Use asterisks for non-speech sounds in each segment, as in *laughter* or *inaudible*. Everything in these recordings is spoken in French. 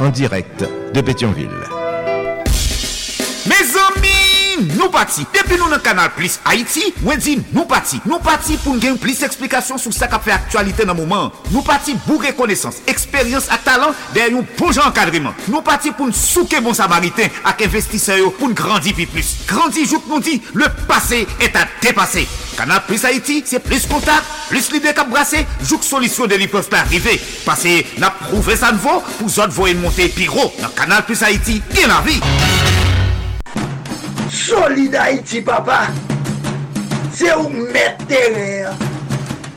en direct de Pétionville. Mes amis, nous partis. Depuis nous le canal Plus Haïti, nous dit nous partis. Nous partis pour nous plus d'explications sur ce qui fait actualité dans le moment. Nous partis pour reconnaissance, expérience et talent derrière un bon encadrement. Nous partis pour nous souquer bon samaritain avec investisseurs pour nous grandir plus. Grandir, je nous dit, le passé est à dépasser. Canal Plus Haïti, c'est plus contact, plus l'idée qu'à brasser, joue solution de peuvent pas arriver. Parce que n'a prouvé ça ne vaut, pour autres voyer monter piro. Dans Canal Plus Haïti, bien la vie. Solid Haïti, papa. C'est où mettre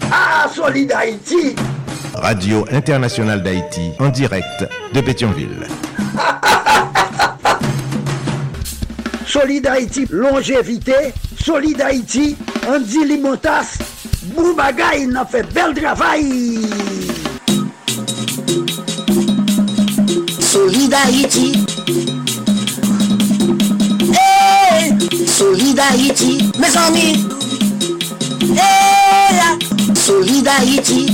Ah, Solid Haïti. Radio Internationale d'Haïti en direct de Pétionville. *laughs* Solid Haïti, longévité. Solid Haïti, Andy Limotas, bou bagay nan fe bel travay. Solid Haïti hey! Solid Haïti, mes ami hey! Solid Haïti,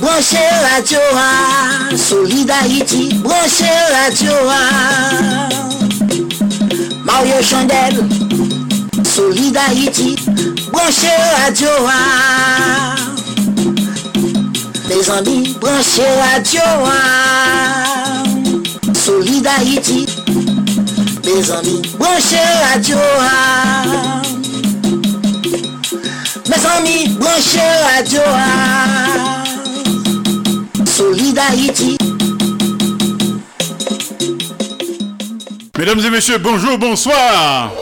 branche la Dioa Solid Haïti, branche la Dioa Mario Chandel Solid Haïti. Branchez radio. Mes amis, branchez radio. Solid Haïti. Mes amis, branchez radio. Mes amis, branchez radio. Solid Haïti. Mesdames et messieurs, bonjour, bonsoir.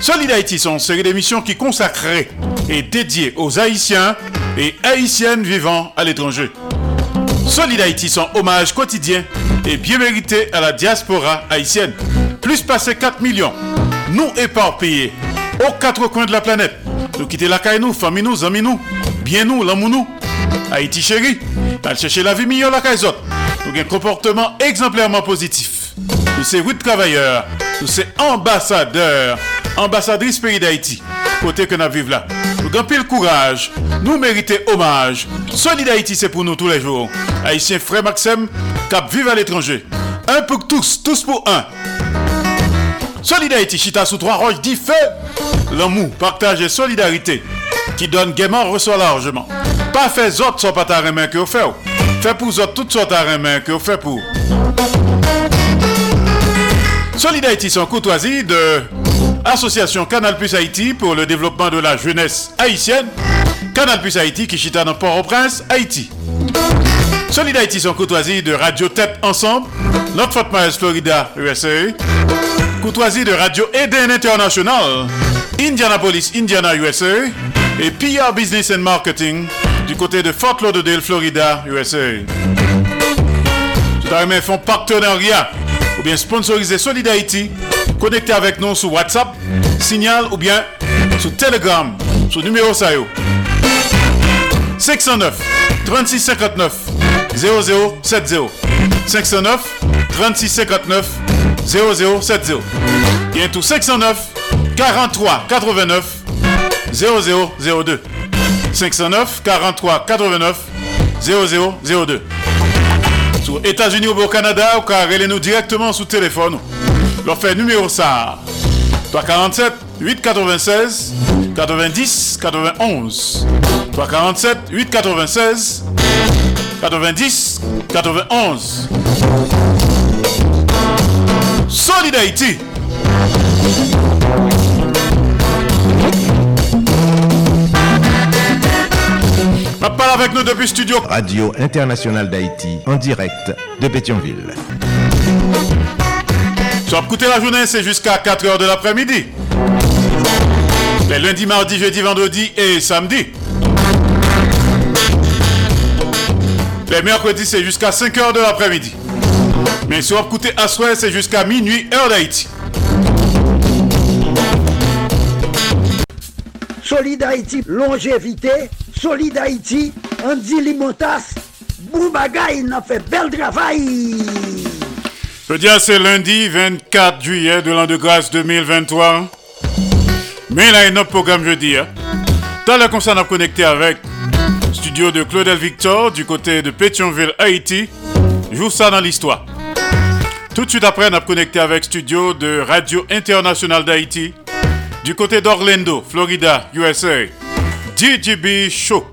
Solid Haïti sont une série d'émissions qui consacrées et dédiées aux Haïtiens et Haïtiennes vivant à l'étranger. Solid Haïti sont hommage quotidien et bien mérité à la diaspora haïtienne. Plus passé 4 millions, nous éparpillés aux quatre coins de la planète. Nous quitter la caille nous, famille nous, amis nous, bien nous, l'amour nous. Haïti chéri, t'as chercher la vie meilleure la caille Nous un comportement exemplairement positif. Nous sommes routes travailleurs, nous sommes ambassadeurs, ambassadrices pays d'Haïti. Côté que nous vivons là. Nous avons le courage, nous méritons hommage. Solid Haïti, c'est pour nous tous les jours. Haïtien frère Maxime, cap vive à l'étranger. Un pour tous, tous pour un. Solid Haïti, chita sous trois roches, dit feu. L'amour, partage et solidarité qui donne gaiement reçoit largement. Pas fait autres sans pas ta main que vous faites. Fait pour autres toutes sortes de main que vous faites pour. Solidarité sans courtoisie de Association Canal Plus Haïti pour le développement de la jeunesse haïtienne. Canal Plus Haïti qui chita dans Port-au-Prince, Haïti. Solidarité sans courtoisie de Radio Tête Ensemble, notre Fort Myers, Florida, USA. Courtoisie de Radio Eden International, Indianapolis, Indiana, USA. Et PR Business and Marketing du côté de Fort Lauderdale, Florida, USA. Tout à font partenariat bien sponsoriser Solid Haïti, connectez avec nous sur WhatsApp, Signal ou bien sur Telegram, sur numéro SAYO. 509 3659 0070 509 3659 0070 Bien tout 509 43 89 0002 509 43 89 0002 sur États-Unis ou au Canada, ou car nous directement sous téléphone. Leur fait numéro ça. 347 896 90 91. 347 896 90 91. Solid Haïti. Parle avec nous depuis studio. Radio Internationale d'Haïti, en direct de Pétionville. Sur écouter la journée, c'est jusqu'à 4h de l'après-midi. Les lundis, mardis, jeudi, vendredi et samedi. Les mercredis, c'est jusqu'à 5h de l'après-midi. Mais sur écouter à soir, c'est jusqu'à minuit, heure d'Haïti. Solid Haïti, longévité. Solid Haïti, Andy Limotas. Boubagaï, il a fait bel travail. Je veux dire, c'est lundi 24 juillet de l'an de grâce 2023. Mais là, il y a notre programme jeudi. Hein. Dans le concert, on a connecté avec studio de Claudel Victor du côté de Pétionville, Haïti. Joue ça dans l'histoire. Tout de suite après, on a connecté avec studio de Radio Internationale d'Haïti du côté d'Orlando, Florida, USA. DJB Show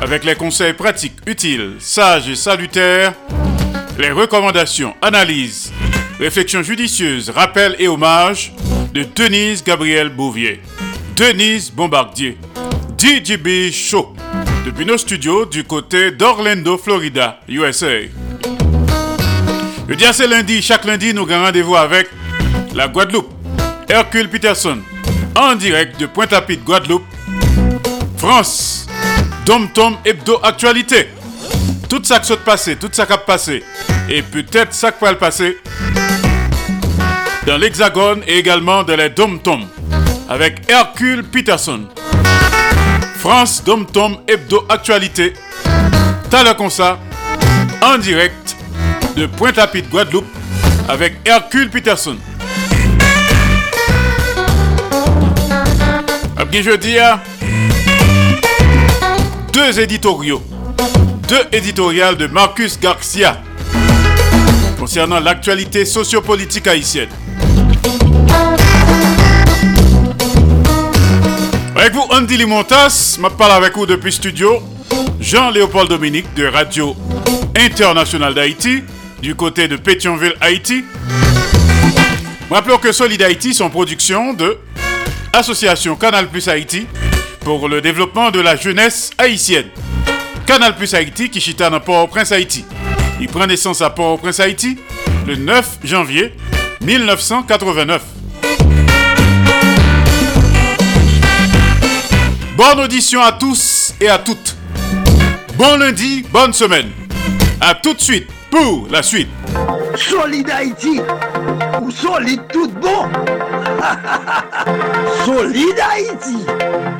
avec les conseils pratiques, utiles, sages et salutaires, les recommandations, analyses, réflexions judicieuses, rappels et hommages de Denise Gabriel Bouvier. Denise Bombardier. DJB Show depuis nos studios du côté d'Orlando, Florida, USA. Le dia c'est lundi, chaque lundi nous avons rendez-vous avec la Guadeloupe. Hercule Peterson, en direct de Pointe-à-Pitre, Guadeloupe, France. Dom Tom Hebdo Actualité. Tout ça qui s'est passé, tout ça qui a passé, et peut-être ça qui va le passer dans l'Hexagone et également dans les Dom Tom avec Hercule Peterson. France Dom Tom Hebdo Actualité. T'as le comme ça, en direct de Pointe-à-Pitre, Guadeloupe, avec Hercule Peterson. Jeudi, deux éditoriaux, deux éditoriales de Marcus Garcia concernant l'actualité sociopolitique haïtienne. Avec vous, Andy Limontas, je parle avec vous depuis studio. Jean-Léopold Dominique de Radio Internationale d'Haïti, du côté de Pétionville, Haïti. Rappelons que Solid Haïti sont production de Association Canal Plus Haïti pour le développement de la jeunesse haïtienne. Canal Plus Haïti qui chita dans Port-au-Prince Haïti. Il prend naissance à Port-au-Prince Haïti le 9 janvier 1989. Bonne audition à tous et à toutes. Bon lundi, bonne semaine. A tout de suite pour la suite. Solid Haïti, ou solide tout bon. *laughs* solide Haïti.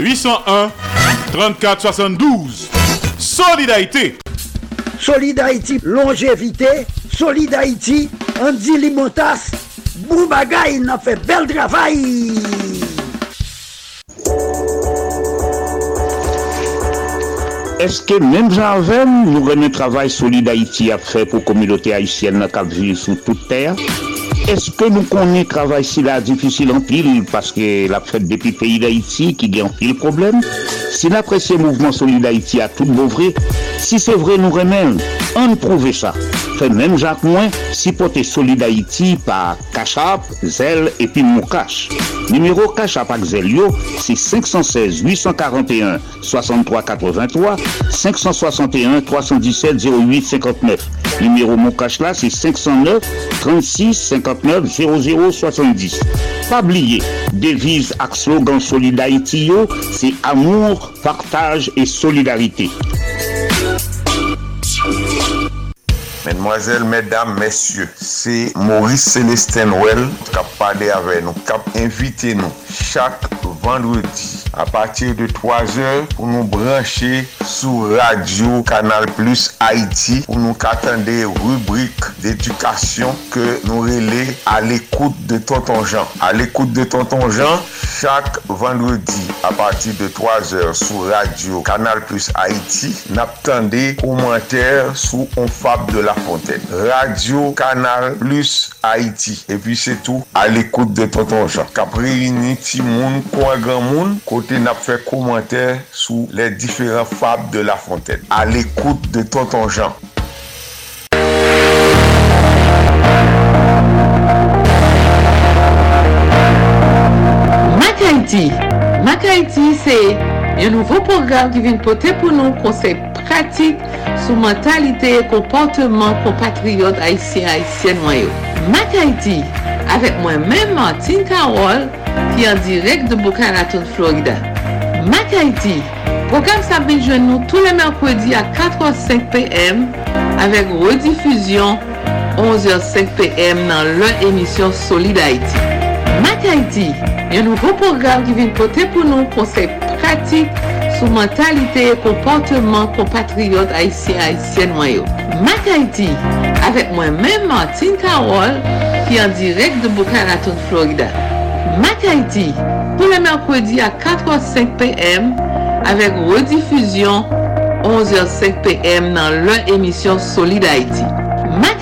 801 34 72 Solidarité Solid Haïti, longévité. Solid Haïti, Andy Limotas. Boubagaï, il a fait bel travail. Est-ce que même Jean-Ven, nous remet travail solide Haïti a fait pour la communauté haïtienne qui vit sur toute terre? Est-ce que nous connaissons le travail si là difficile en pile parce que la fête depuis le pays d'Haïti qui gagne en pile problème? Si l'apprécié mouvement solide Haïti a tout beau vrai, si c'est vrai nous remet, on prouve ça. Fait même Jacques Moins, si porter solide Haïti par Cachap, Zel et puis Moukache. Numéro Cachap avec Zel yo, c'est 516 841 63 83 561 317 08 59. Numéro Moukache là, c'est 509 36 59 00 70. Pas oublier, devise ak slogan Solid Haïti yo, c'est amour, partage et solidarité. Mesdemoiselles, mesdames, messieurs, c'est Maurice Célestin Well qui a parlé avec nous, qui a invité nous chaque vendredi. a patir de 3 or pou nou branche sou radio Kanal Plus Haiti pou nou katande rubrik d'edukasyon ke nou rele al ekoute de Tonton Jean. Al ekoute de Tonton Jean, chak vendredi a patir de 3 or sou radio Kanal Plus Haiti nap tande komenter sou On Fab de la Fontaine. Radio Kanal Plus Haiti. E pi se tou al ekoute de Tonton Jean. Kapre yini ti moun, kwa gran moun, kote kote nap fè komantè sou lè diferent fab de La Fontaine. A l'ekoute de Tonton Jean. Mak Haiti. Mak Haiti se yon nouvo program ki vin pote pou nou konsep pratik sou mentalite e komporteman kompatriot Haitien Haitien noyo. Mak Haiti. Avèk mwen mèm Martin Karol qui est en direct de Boca Raton, Florida. Mac Haïti, programme vient joindre nous tous les mercredis à 4h05 p.m. avec rediffusion 11h05 p.m. dans leur émission Solid Haïti. Mac Haïti, un nouveau programme qui vient porter pour nous conseils pratiques sur mentalité et comportement compatriotes haïtiens haïtiennes noyaux. Mac Haïti, avec moi-même Martine Carole, qui est en direct de Boca Raton, Florida. Mac Haïti, tous les mercredis à 4h05 p.m. avec rediffusion 11h05 p.m. dans leur émission Solid Haïti. Mac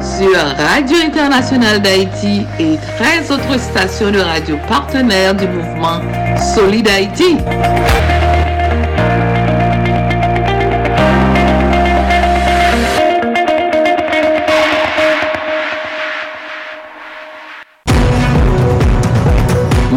sur Radio Internationale d'Haïti et 13 autres stations de radio partenaires du mouvement Solid Haïti.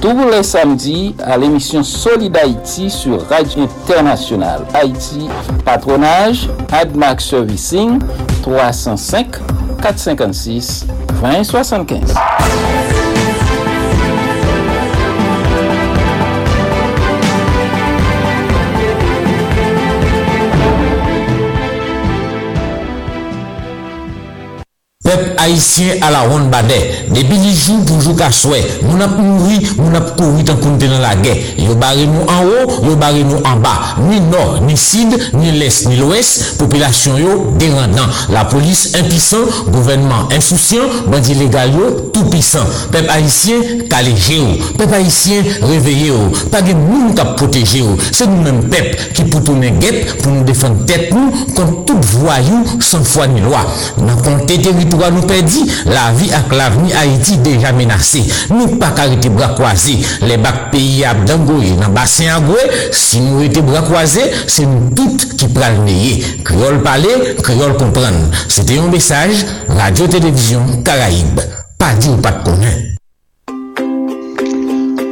tous les samedis à l'émission Solid Haïti sur Radio Internationale. Haïti, patronage, AdMax Servicing, 305 456 2075. Peuple haïtien à la ronde badet. Depuis les jours pour jouer qu'à souhait. Nous n'avons mouru, nous n'avons couru tant qu'on dans la guerre. Yo barré nous en haut, yo barré nous en bas. Ni nord, ni sud, ni l'est, ni l'ouest. Population yo dérendant. La police impuissant, gouvernement insouciant, bandit légal tout puissant. Peuple haïtien calégé yo. Peuple haïtien réveillé yo. Pas de monde qui protéger yo. C'est nous-mêmes peuple qui pour tourner guette pour nous défendre tête nous contre tout voyou sans foi ni loi. Compté territoire nous perdit, la vie avec l'avenir Haïti déjà menacée. Nous pas arrêter bras croisés. Les bacs pays à Dangoye, dans bassin à si nous étions bras croisés, c'est nous toutes qui prenons le Créole parler, créole comprendre. C'était un message, Radio-Télévision Caraïbe. Pas dit ou pas de connaître.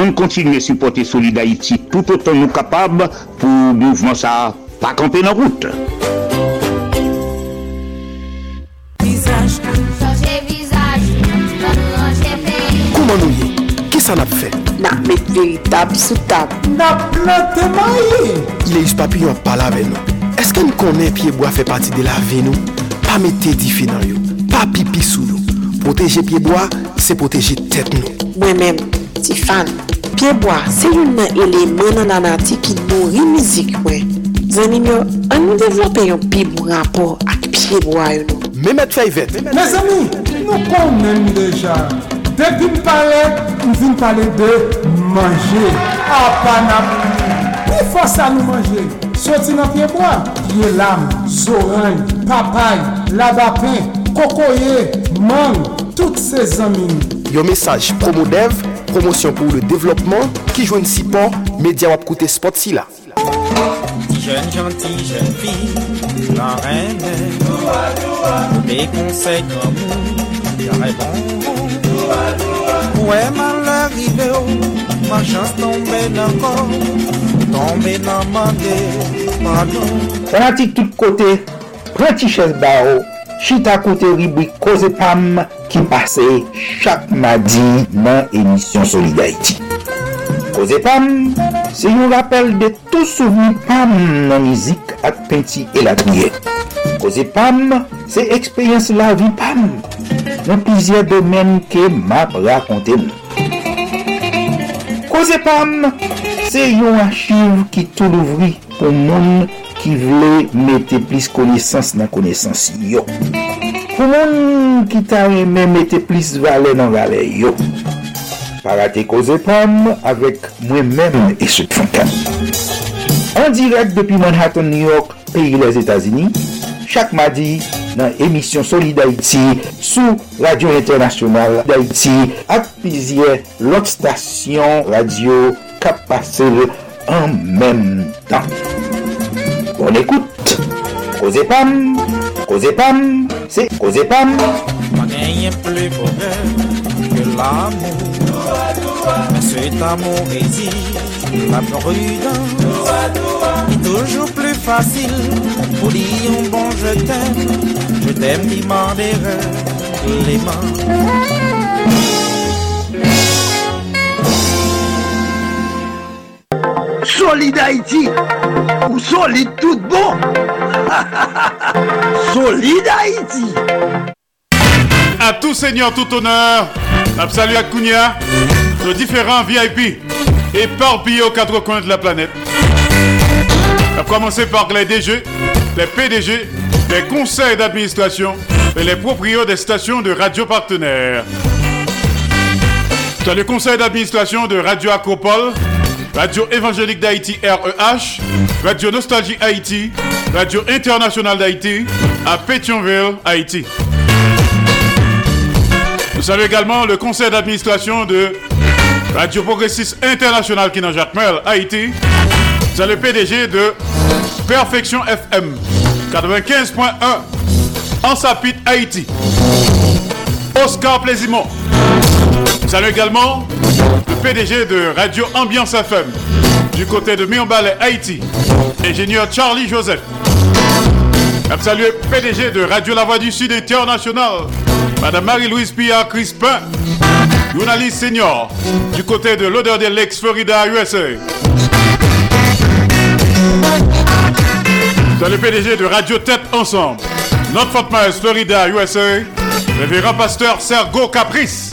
on continue à supporter Solid Haïti tout autant nous capables pour mouvement ça pas camper nos route. Comment nous Qu'est-ce qu'on a fait N'a mis véritable sous table. N'a planté maïs. Les papillons parlent avec nous. Est-ce qu'on connaît pied bois fait partie de la vie nous Pas mettre diffi dans yo. Pas pipi sous nous. Protéger pied bois, c'est protéger tête nous. Moi-même, Tifane. Pyeboa se yon nan eleman nan anati ki nouri mizik mwen. Zanim yo, an nou devlope yon pi moun rapor ak Pyeboa yon nou. Mehmet Fayvet. Me zami, nou kon men mi deja. Depi m pale, m vin pale de manje. A panap, pou fosa nou manje. Soti nan Pyeboa, ye lam, zoran, papay, labapen, kokoye, mang, tout se zamin. Yon mesaj Promodev, promosyon pou le devlopman ki jwen si pon media wap koute spot si la. Jen janti, jen fi, la rene, doua doua, me konsey komou, jare bon, doua doua, ouwe mal arrive ou, ma chans tombe nan kon, tombe nan mande, pardon. Fanatik tout kote, prenti ches ba ou, chita kote ribwi Koze Pam ki pase chak madi nan emisyon Solidarity. Koze Pam, se yon rappel de tou souveni Pam nan mizik ak penti elatriye. Koze Pam, se ekspeyens la vi Pam, nan plizye domen ke map rakonte mou. Koze Pam, se yon achiv ki tou louvri pou moun ki vle mette plis konesans nan konesans yo. Pou moun ki ta reme mette plis vale nan vale yo. Parate koze pam avek mwen men e sot fankan. An direk depi Manhattan, New York, peyi les Etats-Unis, chak madi nan emisyon Soli d'Haïti sou Radio Internasyonal d'Haïti ak pizye lot stasyon radio kap pase an menm tan. Bon écoute, Koze Pam, Koze Pam, c'est Koze Pam. Rien plus bonheur que l'amour. Mais cet amour exige la prudence. Toujours plus facile pour dire un bon je t'aime. Je t'aime, m'en les mains. Solid Haïti ou solide tout bon *laughs* Solid Haïti À tout seigneur, tout honneur, salut à Kounia, nos différents VIP, éparpillés aux quatre coins de la planète. À commencer par les DG, les PDG, les conseils d'administration et les propriétaires des stations de radio partenaires. Dans le conseil d'administration de Radio Acropole, Radio Évangélique d'Haïti REH, Radio Nostalgie Haïti, Radio Internationale d'Haïti à Pétionville, Haïti. Nous saluons également le conseil d'administration de Radio Progressiste International qui est dans Jacmel, Haïti. C'est le PDG de Perfection FM 95.1 en Sapit, Haïti. Oscar Plaisimont. Nous saluons également le PDG de Radio Ambiance FM du côté de Mionbalais, Haïti, ingénieur Charlie Joseph. Le PDG de Radio La Voix du Sud International, Madame Marie-Louise Pia Crispin, journaliste senior du côté de l'odeur de l'ex Florida, USA. Le PDG de Radio Tête Ensemble, Notre Fort Myers, Florida, USA, révérend pasteur Sergo Caprice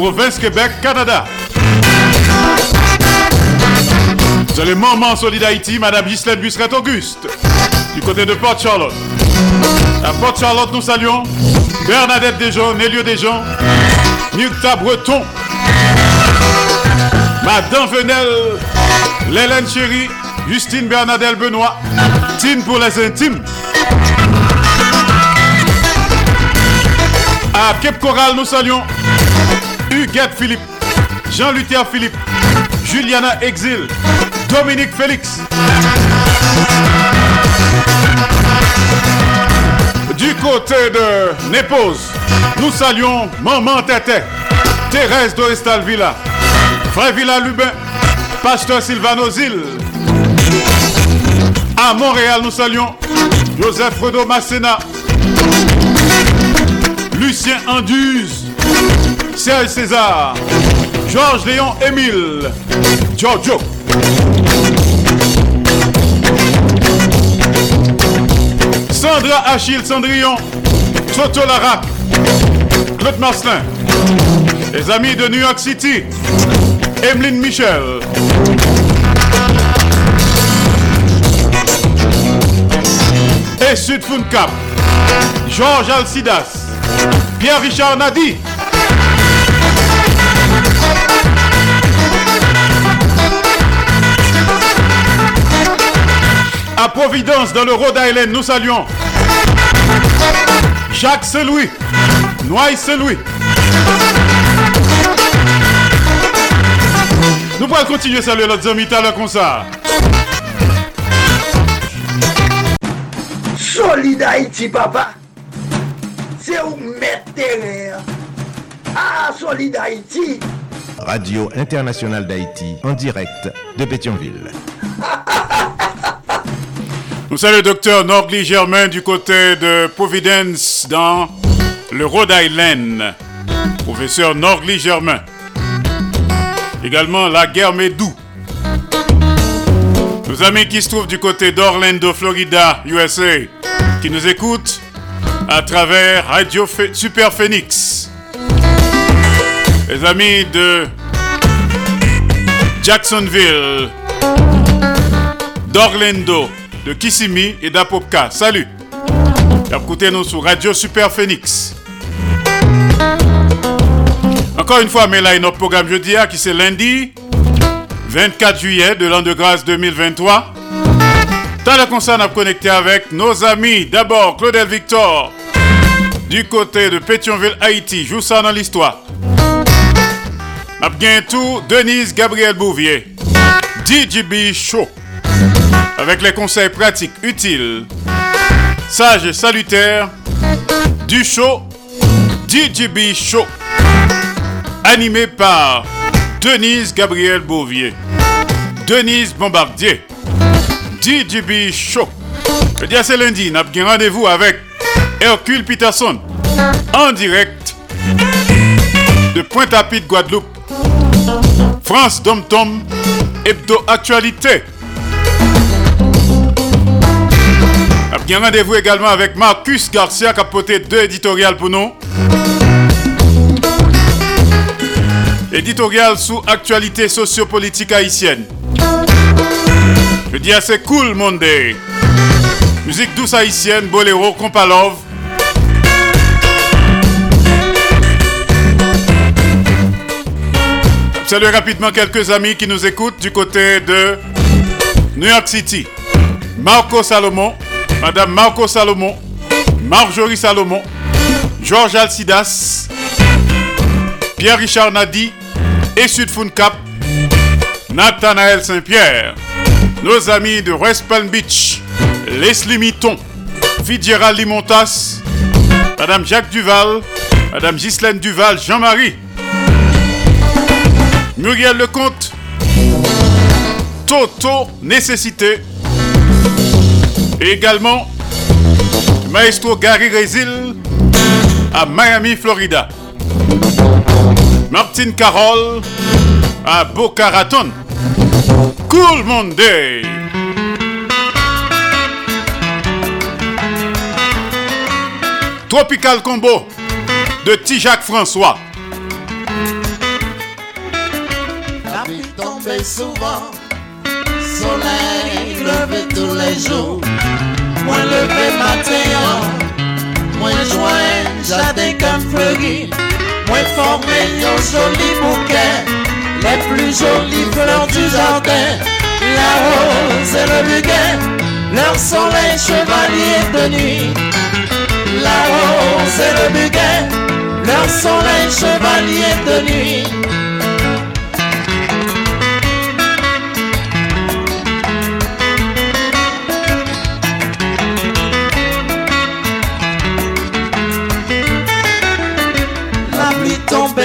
province Québec, Canada. C'est le moment solide Haïti, Madame Ghislaine Busseret Auguste, du côté de Port Charlotte. À Port Charlotte, nous saluons Bernadette Desjons, Nélio Desjons, Mukta Breton, Madame Venel, Lélène Chéri, Justine Bernadette Benoît, Tine pour les intimes. À Cape Coral, nous saluons Huguette Philippe, Jean-Luther Philippe, Juliana Exil, Dominique Félix. Du côté de Népose, nous saluons Maman Tété, Thérèse Dorestal Villa, Frère Lubin, Pasteur Sylvano Zil. À Montréal, nous saluons Joseph Fredo Massena, Lucien Anduze, Serge César, Georges Léon Émile, Giorgio. Sandra Achille Cendrillon, Soto Larac, Claude Marcelin, les amis de New York City, Emeline Michel. Et Sud Cap, Georges Alcidas, Pierre-Richard Nadi. À Providence, dans le Rhode Island, nous saluons Jacques Selouis, Noailles Selouis. Nous pourrons continuer à saluer notre ami tout comme ça. Solid Haïti, papa. C'est où mettre terrain. Ah, Solid Haïti. Radio Internationale d'Haïti, en direct de Pétionville. Nous saluons le docteur Norgly Germain du côté de Providence dans le Rhode Island. Professeur Norgly Germain. Également la guerre Médou. Nos amis qui se trouvent du côté d'Orlando, Florida, USA, qui nous écoutent à travers Radio Super Phoenix. Les amis de Jacksonville, d'Orlando, de Kissimmee et d'Apopka. Salut! Écoutez-nous sur Radio Super Phoenix. Encore une fois, mais là, notre programme jeudi, qui c'est lundi 24 juillet de l'an de grâce 2023. Dans le concert, on connecté avec nos amis. D'abord, Claudel Victor, du côté de Pétionville, Haïti. Joue ça dans l'histoire. Bientôt, Denise Gabriel Bouvier, DJB Show, avec les conseils pratiques utiles, sages et salutaires du show DJB Show, animé par Denise Gabriel Bouvier, Denise Bombardier, DJB Show. Le dia c'est lundi, nous avons rendez-vous avec Hercule Peterson en direct de Pointe-à-Pitre, Guadeloupe. France Dom Tom, Hebdo Actualité. Bien rendez-vous également avec Marcus Garcia qui a porté deux éditoriales pour nous. Éditorial sous actualité sociopolitique haïtienne. Je dis assez cool Monday. Musique douce haïtienne, boléro, compalove. Salut rapidement quelques amis qui nous écoutent du côté de New York City. Marco Salomon, Madame Marco Salomon, Marjorie Salomon, Georges Alcidas, Pierre-Richard Nadi et Sud Cap, Nathanaël Saint-Pierre, nos amis de West Palm Beach, Leslie Mitton, Fitzgerald Limontas, Madame Jacques Duval, Madame Ghislaine Duval, Jean-Marie, Muriel Lecomte, Toto Nécessité, également Maestro Gary Résil à Miami, Florida. Martine Carole à Boca Raton. Cool Monday. Tropical Combo de Tijac François. La tombait souvent, soleil levé tous les jours. Moi levé matin, moi joint jardin comme fleuri. Moi formé un joli bouquet, les plus jolies fleurs du jardin. La rose et le buguet, leur soleil chevalier de nuit. La rose et le buguet, leur soleil chevalier de nuit.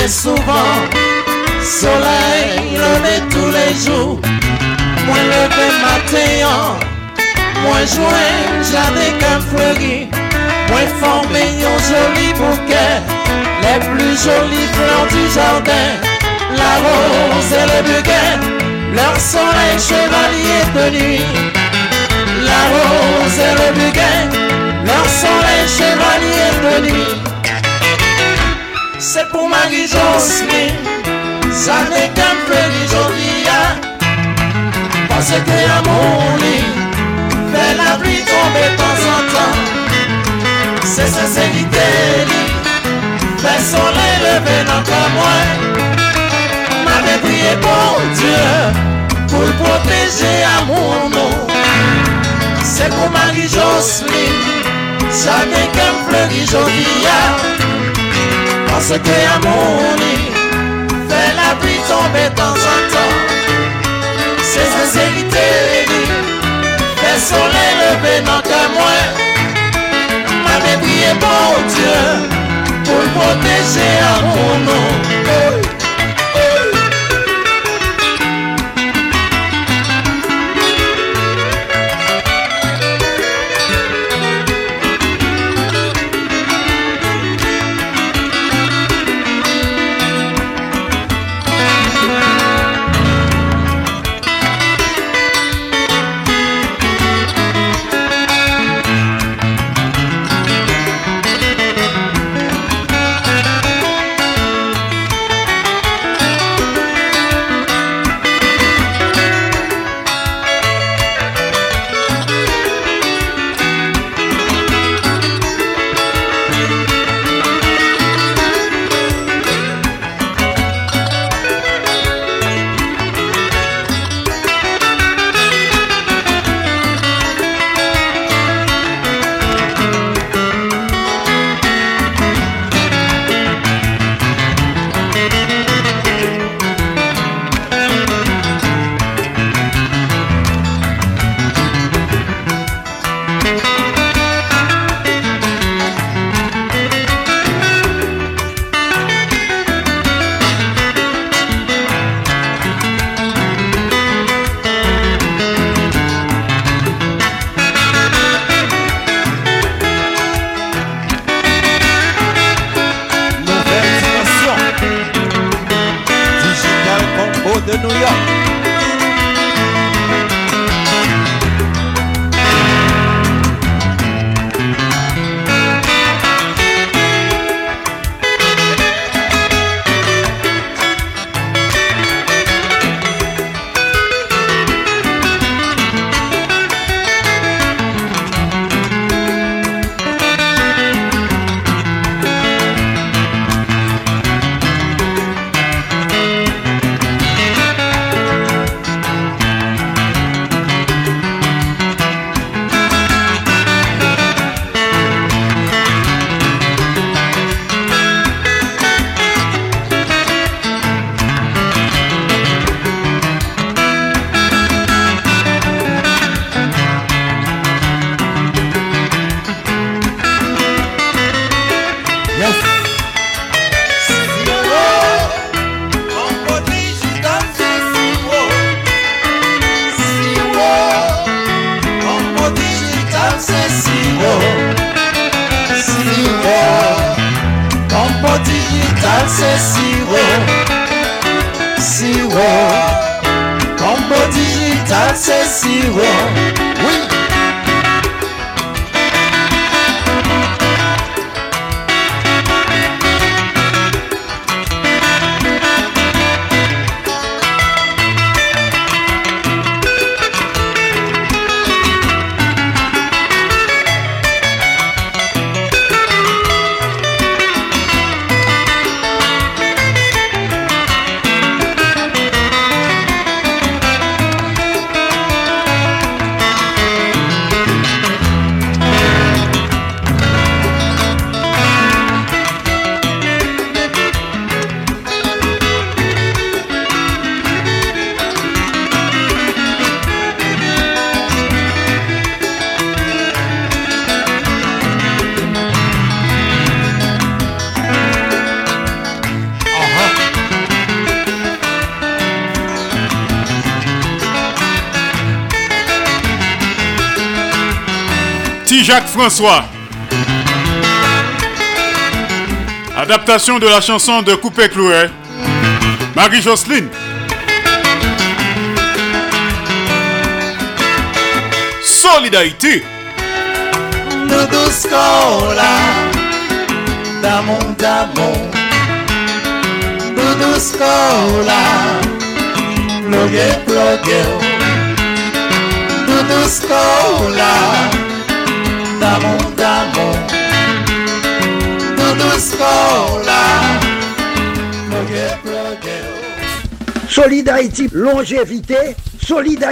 Souvent, soleil levé tous les jours. Moi levé matin, moi joint jardin comme fleuri. Moi formé un joli bouquet, les plus jolies fleurs du jardin. La rose et le buguet, leur soleil chevalier de nuit. La rose et le buguet, leur soleil chevalier de nuit. C'est pour Marie Jocelyne, ça n'est qu'un peu jolie. Parce que à mon lit, fait la pluie tomber de temps en temps. C'est sincérité, fait soleil levé dans comme moi. M'avait prié pour Dieu, pour protéger à mon nom. C'est pour Marie Jocelyne, ça n'est qu'un fleuri jolie. Parce que à mon lit, fait la pluie tomber temps en temps. C'est sincérité, fait soleil levé dans que moi. M'avait prié pour Dieu, pour protéger mon nom. François. Adaptation de la chanson de Coupé Clouet. Marie-Jocelyne. Solidarité. Plogue plogue Doudou Scola Plogue Solid Haïti, longévité. Solid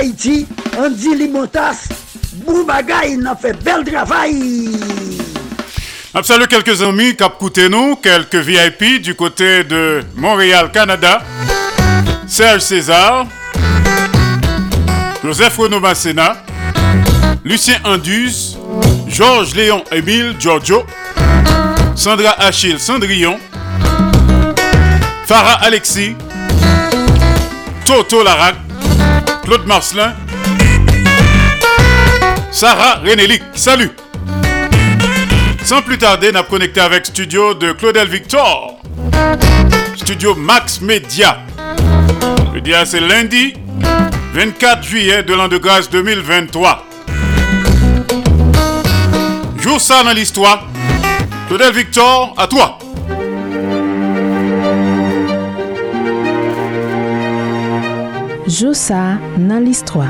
Andy Limotas. Boubagaï, n'a fait bel travail. Salut quelques amis écouté nous, quelques VIP du côté de Montréal, Canada. Serge César, Joseph Renaud Lucien Anduze, Georges Léon Émile Giorgio, Sandra Achille Cendrillon, Farah Alexis, Toto Larac, Claude Marcelin, Sarah Renélic. Salut! Sans plus tarder, n'a connecté avec studio de Claudel Victor. Studio Max Media. Le dia c'est lundi 24 juillet de l'an de grâce 2023. Jour ça dans l'histoire. Claudel Victor, à toi. Josa nan listwa.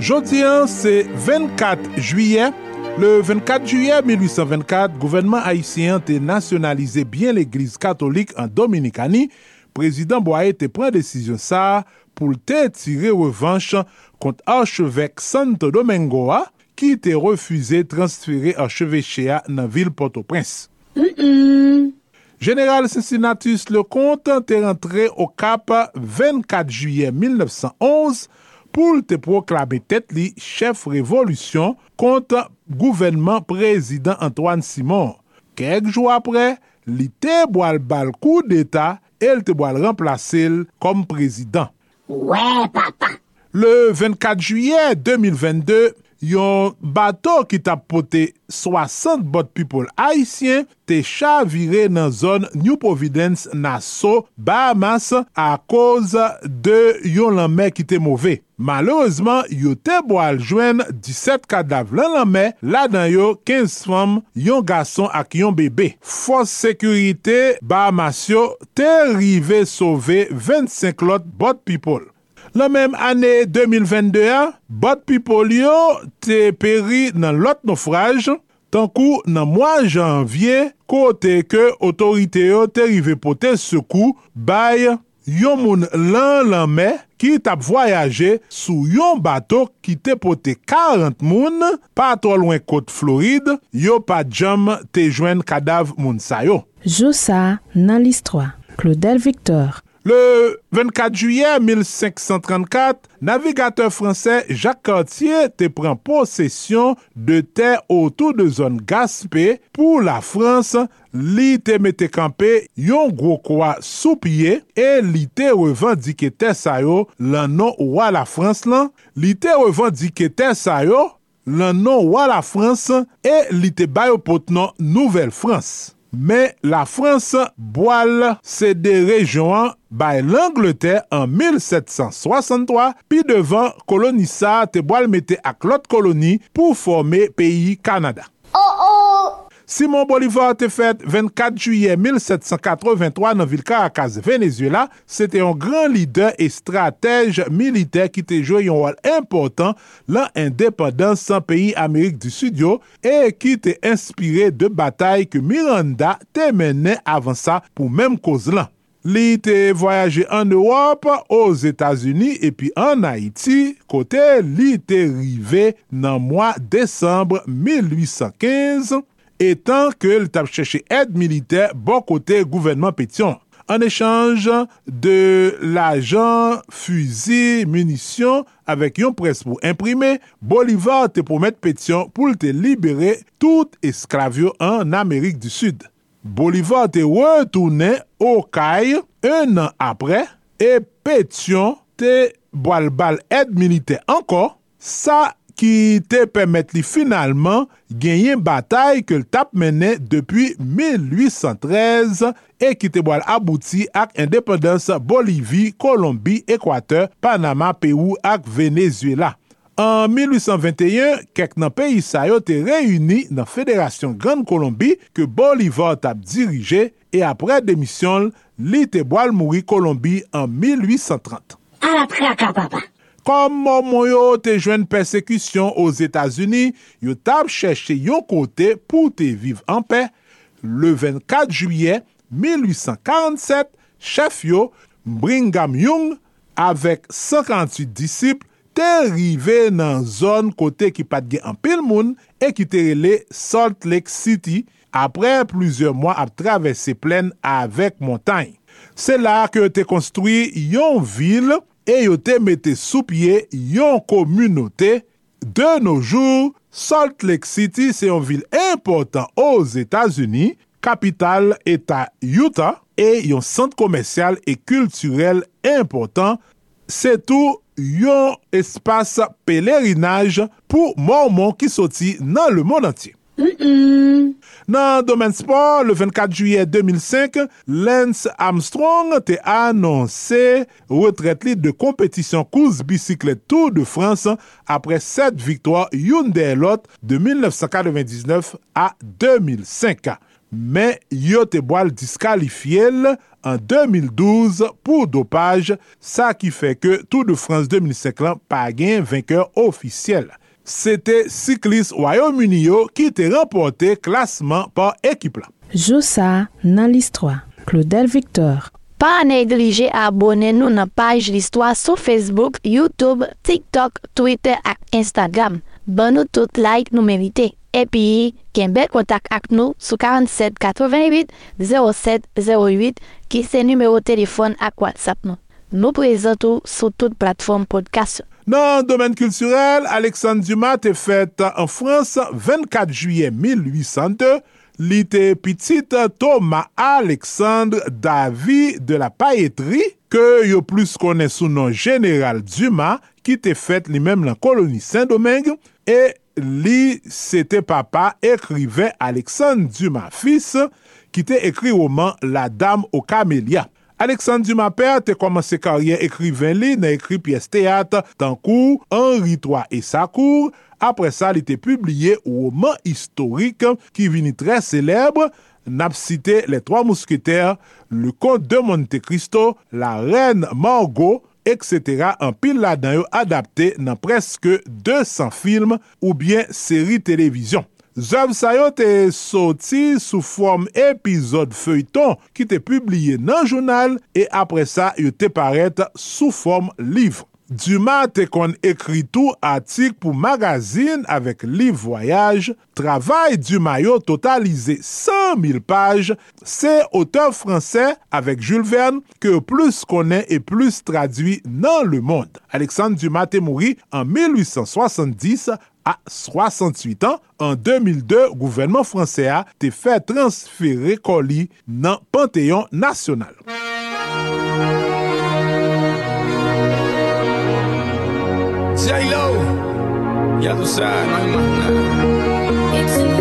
Jodi se 24 juye. Le 24 juye 1824, gouvernement haïtien te nationalize bien l'Eglise katolik an Dominikani. Prezident Boye te pren desisyon sa pou te tire revanche kont archevek Santo Domingoa ki te refuze transfere archevechea nan vil Port-au-Prince. Mm -mm. General Cincinnatus Lecomte te rentre o kap 24 juye 1911 pou te proklame tet li chef revolution kont gouvenman prezident Antoine Simon. Kek jou apre, li te boal bal kou d'Etat el te boal remplase l kom prezident. Ouè ouais, papa! Le 24 juye 2022, yon bato ki tap pote 60 bot people haisyen te chavire nan zon New Providence Nassau, Bahamas a koz de yon lanme ki te mouve. Malouzman, yo te bo aljwen 17 kadav lan lanme, la dan yo 15 fam, yon gason ak yon bebe. Fos Sekurite Bahamas yo te rive sove 25 lot bot people. La menm ane 2021, bot People yo te peri nan lot naufraj, tankou nan mwa janvye kote ke otorite yo te rive pote sekou bay yon moun lan lanme ki tap voyaje sou yon bato ki te pote 40 moun pa to lwen kote Floride, yo pa jam te jwen kadav moun sayo. Joussa nan list 3, Claudel Victor Le 24 juye 1534, navigateur fransè Jacques Cartier te pren posesyon de te otou de zon Gaspé pou la Frans li te mette kampe yon gwo kwa sou piye e li te revandike te sayo lan non wala Frans lan, li te revandike te sayo lan non wala Frans e li te bayo pot nan Nouvel Frans. Men la Frans boal se de rejon an bay l'Angleterre an 1763 pi devan kolonisa te boal mette ak lot koloni pou forme peyi Kanada. Oh oh! Simon Bolivar te fet 24 juye 1783 nan vil Caracas, Venezuela, se te yon gran lider e stratej militer ki te jwe yon wal important lan independans san peyi Amerik du Sudyo e ki te inspire de batay ke Miranda te mene avan sa pou menm koz lan. Li te voyaje an Europe, os Etats-Unis, epi an Haiti, kote li te rive nan mwa Desembre 1815, etan ke li tap chèche ed militer bon kote gouvenman Petion. An echange de l'ajan, fuzi, munisyon, avek yon pres pou imprime, Bolivar te promet Petion pou te libere tout esklavyo an Amerik du Sud. Bolivar te wetounen Okay un an apre e Petion te boal bal ed milite anko sa ki te pemet li finalman genyen batay ke l tap mene depi 1813 e ki te boal abouti ak independans Bolivie, Kolombi, Ekwater, Panama, Peru ak Venezuela. An 1821, kek nan peyi sa yo te reyuni nan Federasyon Gran Colombie ke Bolivar tap dirije e apre demisyon li te boal mouri Colombie an 1830. An apre akapapa. Kom moun moun yo te jwen persekisyon os Etats-Unis, yo tap chèche yon kote pou te vive an pe. Le 24 juye 1847, chef yo Brigham Young avek 58 disipl te rive nan zon kote ki pat gen an pil moun e ki te rele Salt Lake City apre plizye mwa ap travesse plen avek montany. Se la ke te konstruy yon vil e yo te mette sou pie yon komunote. De nou jou, Salt Lake City se yon vil important os Etats-Unis, kapital Eta Utah, e yon sent komersyal e kulturel important. Se tou, yon espas pelerinaj pou mormon ki soti nan le moun antye. Nan domen sport, le 24 juye 2005, Lance Armstrong te anonse retret li de kompetisyon kouz bisiklet Tour de France apre 7 viktor yon de lot de 1999 a 2005. men yo te boal diskalifiye l an 2012 pou dopaj, sa ki fe ke Tour de France 2005 lan pa gen venkeur ofisyel. Sete siklis Wayomuni yo ki te rempote klasman par ekip lan. Joussa nan list 3, Claudel Victor. Pa neglije abone nou nan paj 3 sou Facebook, YouTube, TikTok, Twitter ak Instagram. Ban nou tout like nou merite. epi ken bel kontak ak nou sou 4788-0708 ki se numero telefon ak WhatsApp nou. Nou prezentou sou tout platform podcast. Nan domen kulturel, Alexandre Dumas te fète an Frans 24 juye 1802 li te pitit Thomas Alexandre David de la Paetrie ke yo plus konen sou nan General Dumas ki te fète li mèm lan koloni Saint-Domingue e li sete papa ekriven Alexandre Dumas fils ki te ekri roman La Dame au Camélia. Alexandre Dumas père te komanse karyen ekriven li nan ekri piyes teat tankou Henri III et sa cour. Apre sa li te publie roman historik ki vini tre celebre nap site Les Trois Mousquetaires, Le Comte de Monte Cristo, La Reine Margot, etc. an pil la dan yo adapte nan preske 200 film ou bien seri televizyon. Zav sa yo te soti sou form epizod feuilleton ki te publie nan jounal e apre sa yo te paret sou form livre. Duma te kon ekri tou atik pou magazin avek liv voyaj, travay Duma yo totalize 100.000 paj, se auteur franse avek Jules Verne ke plus konen e plus tradwi nan le mond. Alexandre Duma te mouri an 1870 a 68 an, an 2002 gouvernement franse a te fe transfere koli nan Panteyon Nasional. J-Lo Ya do side, my man It's a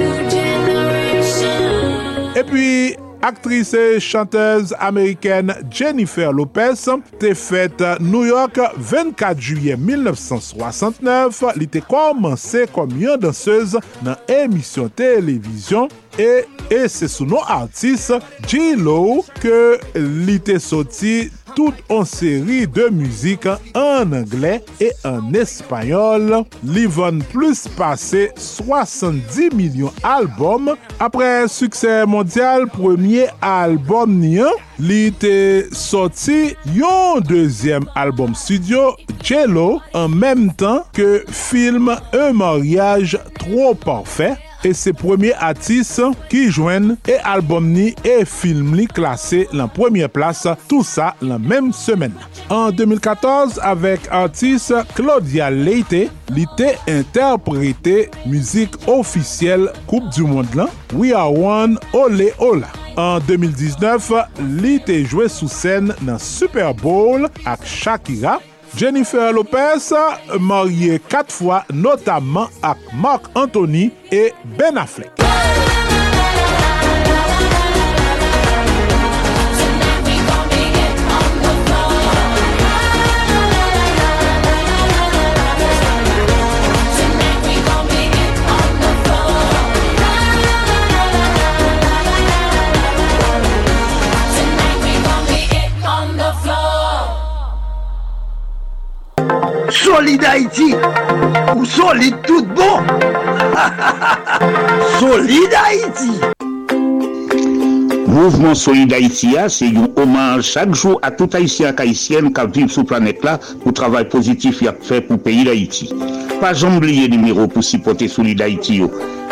Et puis Aktrise chanteuse Ameriken Jennifer Lopez te fète New York 24 juye 1969. Li te komanse kom yon danseuse nan emisyon televizyon e, e se sou nou artiste J-Lo ke li te soti tout an seri de muzik an anglè e an espanyol. Li van plus pase 70 milyon albom. Apre suksè mondial, premier albom ni an, li te soti yon dezyem albom studio, Jello, an mem tan ke film Un mariage Trop parfait e se premier atis ki jwen e albom ni e film li klasé lan premier plas tout sa lan menm semen. An 2014, avek atis Claudia Leite, li te interprete muzik ofisyel Koupe du Monde lan We Are One Ole Ola. An 2019, li te jwe sou sen nan Super Bowl ak Shakira Jennifer Lopez, mariye kat fwa notaman ak Mark Anthony e Ben Affleck. Solid Haïti ou solide tout bon *laughs* Solid Haïti Mouvement Solid Haïti a, c'est un hommage chaque jour à tout haïtien et qui vivent sur la planète là pour le travail positif qu'il a fait pour le pays d'Haïti. Pas oublier le numéro pour supporter Solid Haïti.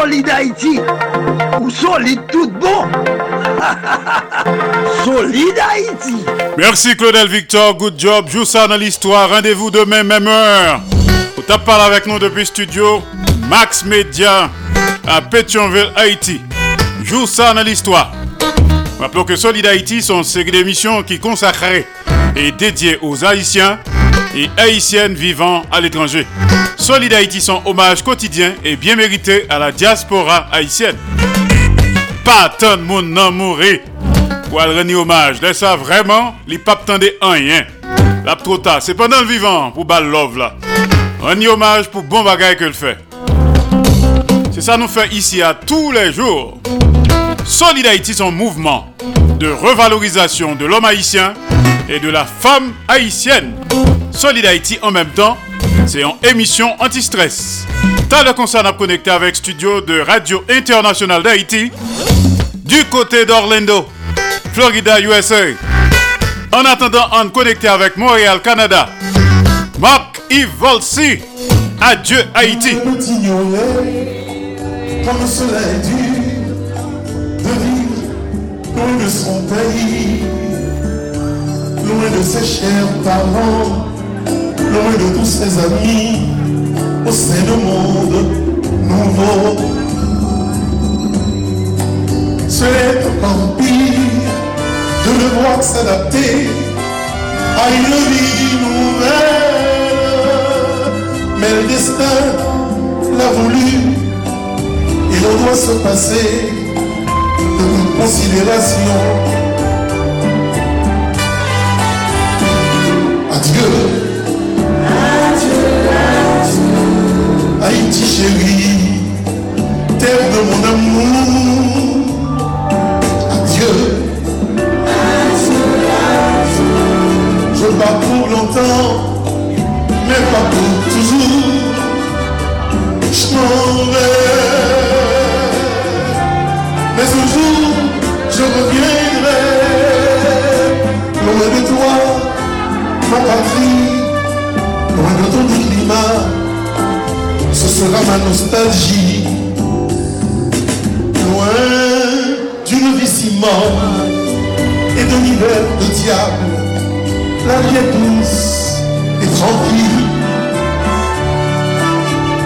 Solid Haïti ou solide tout bon *laughs* Solid Haïti Merci Claudel Victor, good job. Joue ça dans l'histoire. Rendez-vous demain, même heure. Vous parler avec nous depuis studio Max Media à Pétionville, Haïti. Joue ça dans l'histoire. Rappelons que Solid Haïti sont une série d'émissions qui consacrées et dédiées aux Haïtiens et Haïtiennes vivant à l'étranger. Solid Haïti son hommage quotidien et bien mérité à la diaspora haïtienne. Pas tant de monde n'en mourir pour rendre hommage. Laisse ça vraiment, les papes tendaient rien. La trop c'est pendant le vivant pour bal love là. Rendre hommage pour bon bagage que le fait. C'est ça nous fait ici à tous les jours. Solid Haïti son mouvement de revalorisation de l'homme haïtien et de la femme haïtienne. Solid Haïti en même temps, c'est une émission anti-stress. T'as le concert à connecter avec studio de Radio Internationale d'Haïti du côté d'Orlando, Florida, USA. En attendant, on connecté avec Montréal, Canada. Marc Yves Volsi. Adieu Haïti. Comme le soleil vivre loin de son pays, loin de ses chers parents, loin de tous ses amis, au sein d'un monde nouveau. C'est un pire de devoir s'adapter à une vie nouvelle, mais le destin l'a voulu et l'on doit se passer de toute considération. Adieu. Haïti chérie, terre de mon amour. Adieu. Je bats pour longtemps, Loin d'une vie si morne et de l'hiver de diable. La vie est douce et tranquille.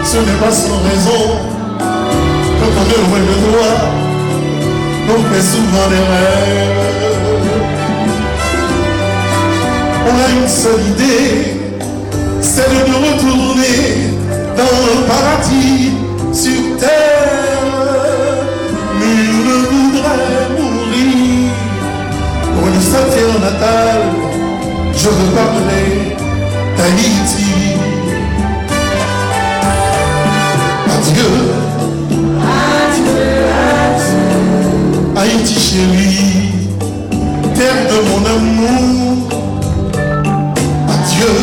Ce n'est pas sans raison que quand de loin de toi, on fait souvent des rêves. On a une seule idée, c'est de nous retourner dans le paradis natale. Je veux parler d'Haïti. Adieu. Haïti chérie, terre de mon amour. Adieu.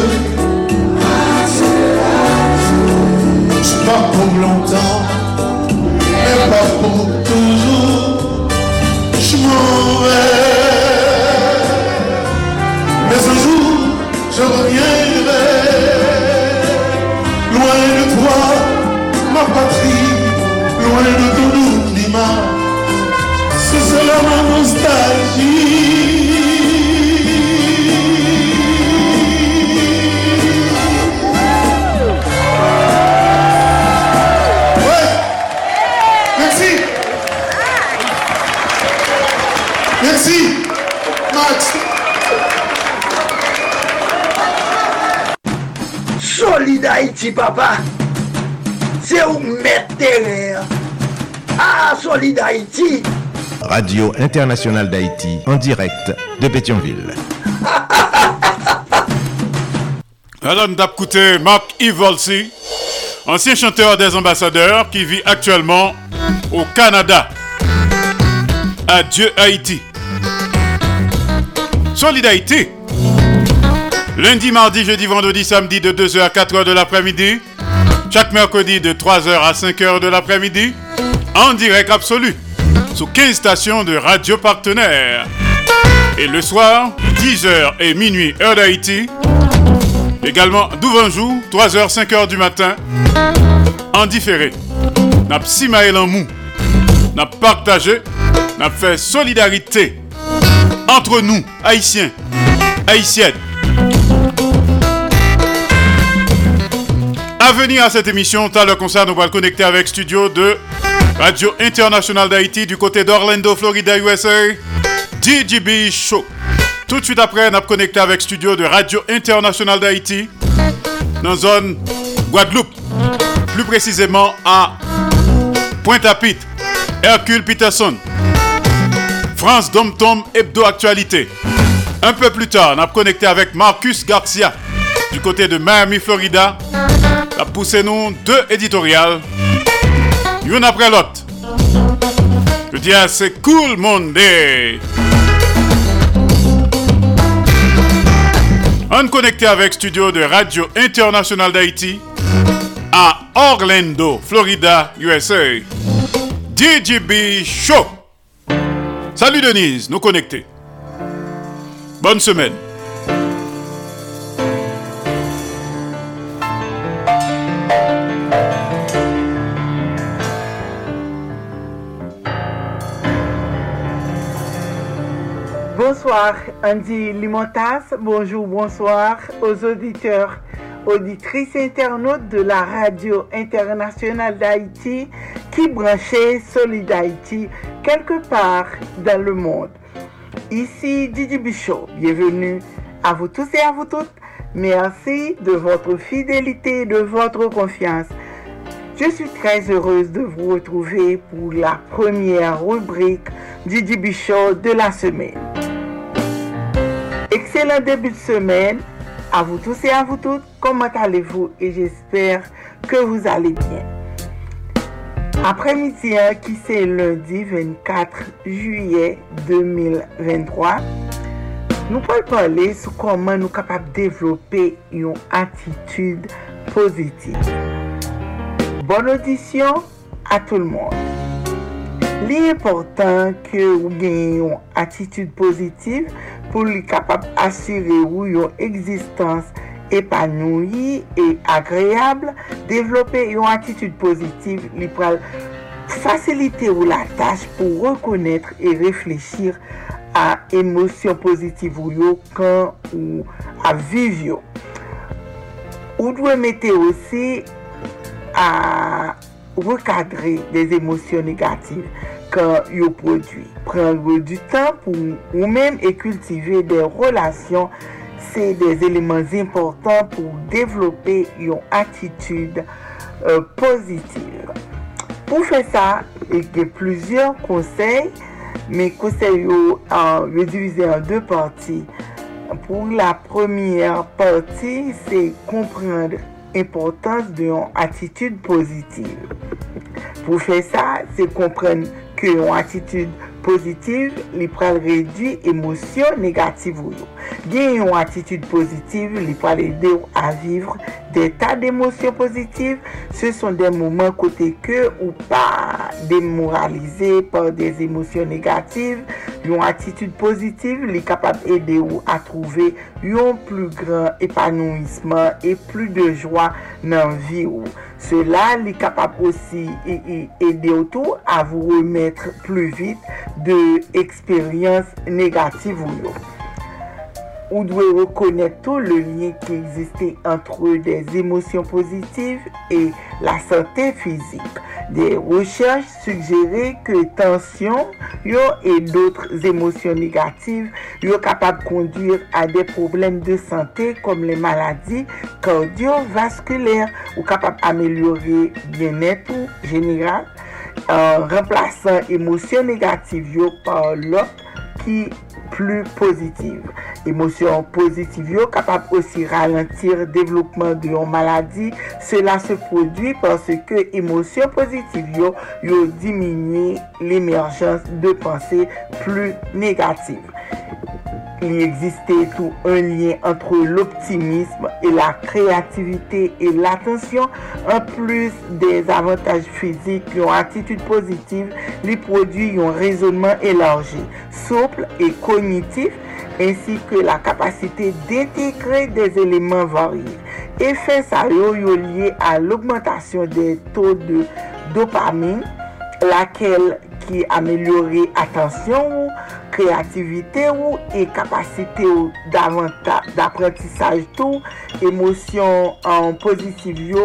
Je pars pour longtemps, mais pas pour toujours. Je m'en vais. Je reviendrai. Loin de toi, ma patrie, loin de ton climat. Ce sera ma nostalgie. Haïti, papa. C'est où mettre terre. Ah, Solid Haïti. Radio Internationale d'Haïti, en direct de Pétionville. Alors, nous avons écouté Marc Yves Volsi, ancien chanteur des ambassadeurs qui vit actuellement au Canada. Adieu Haïti. Solid Haïti. Lundi, mardi, jeudi, vendredi, samedi de 2h à 4h de l'après-midi. Chaque mercredi de 3h à 5h de l'après-midi. En direct absolu. Sous 15 stations de radio partenaires. Et le soir, 10h et minuit, heure d'Haïti. Également, d'Ouvanjou, 3h, 5h du matin. En différé. N'a pas en mou. N'a partagé. N'a fait solidarité. Entre nous, Haïtiens, Haïtiennes. À venir à cette émission, t'as le concert, nous va connecter avec studio de Radio Internationale d'Haïti du côté d'Orlando, Florida, USA. DJB Show. Tout de suite après, on a connecté avec studio de Radio Internationale d'Haïti dans la zone Guadeloupe. Plus précisément à Pointe-à-Pitre, Hercule Peterson, France Dom Tom Hebdo Actualité. Un peu plus tard, on a connecté avec Marcus Garcia du côté de Miami, Florida. La poussé nous deux éditoriales, une après l'autre. Je dis ah, c'est cool Monday. On connecté avec studio de Radio Internationale d'Haïti à Orlando, Florida, USA. DJB Show. Salut Denise, nous connectés. Bonne semaine. Andy Limotas, bonjour, bonsoir aux auditeurs, auditrices internautes de la radio internationale d'Haïti qui branchait Solid Haïti quelque part dans le monde. Ici Didi Bichot, bienvenue à vous tous et à vous toutes. Merci de votre fidélité et de votre confiance. Je suis très heureuse de vous retrouver pour la première rubrique du Show de la semaine. Excellent début de semaine à vous tous et à vous toutes. Comment allez-vous? Et j'espère que vous allez bien. Après-midi, hein, qui c'est lundi 24 juillet 2023, nous pouvons parler sur comment nous sommes capables de développer une attitude positive. Bonne audition à tout le monde. L'important que vous ayez une attitude positive pou li kapab asire ou yon egzistans epanoui e agreable, devlope yon atitude pozitiv li pral fasilite ou la tache pou rekonetre e reflechir a emosyon pozitiv ou yo kan ou a viv yo. Ou dwe mette osi a rekadre des emosyon negatif. kan yo prodwi. Prendre du tan pou ou men e kultive de relasyon se de eleman important pou devlope yon atitude euh, pozitiv. Pou fe sa, e ke plizyon konsey, men konsey yo euh, an redivize an de parti. Pou la premiye parti, se komprendre importans de yon atitude pozitiv. Pou fe sa, se komprendre ke yon atitude pozitiv li pral redwi emosyon negativ ou yo. Gen yon atitude pozitiv li pral ede ou a vivre Te ta d'emosyon pozitif, se son den mouman kote ke ou pa demoralize par des emosyon negatif, yon atitude pozitif li kapab ede ou a trouve yon plu gran epanouisman e plu de jwa nan vi ou. Cela li kapab osi ede ou tou a vou remetre plu vit de eksperyans negatif ou yo. ou dwe rekonekto le lyen ki egziste antre des emosyon pozitiv e la sante fizik. De rechaj sugere ke tensyon yo e doutre emosyon negatif yo kapab kondur a de problem de sante kom le maladi kardiovaskuler ou kapab amelyore bienet ou general an euh, remplasan emosyon negatif yo par lop ki plus positive. Émotion positive yo aussi ralentir développement de une maladie. Cela se produit parce que émotion positive yo, yo diminue l'émergence de pensées plus négatives. Il existait tout un lien entre l'optimisme et la créativité et l'attention. En plus des avantages physiques, une attitude positive, les produits ont un raisonnement élargi, souple et cognitif, ainsi que la capacité d'intégrer des éléments variés. Effet ça yo lié à l'augmentation des taux de dopamine, laquelle qui améliorait attention, créativité ou et capacité d'apprentissage tout, émotion en positive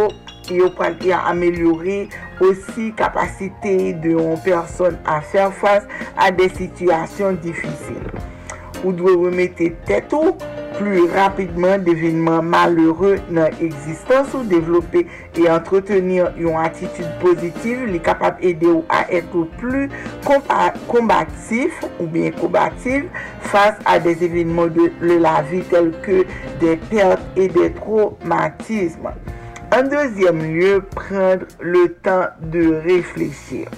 ki yo pral ki a amelyori osi kapasite de yon person a fèr fwas a de situasyon difisil. Ou dwe remete tèt ou plu rapidman devinman malheureux nan egzistans ou devlope e entretenir yon atitude pozitiv li kapap ede ou a eto plu kombatif ou bien kombatif fas a des evinman de, de la vi tel ke de perte e de traumatisme. En deuxième lieu, prendre le temps de réfléchir.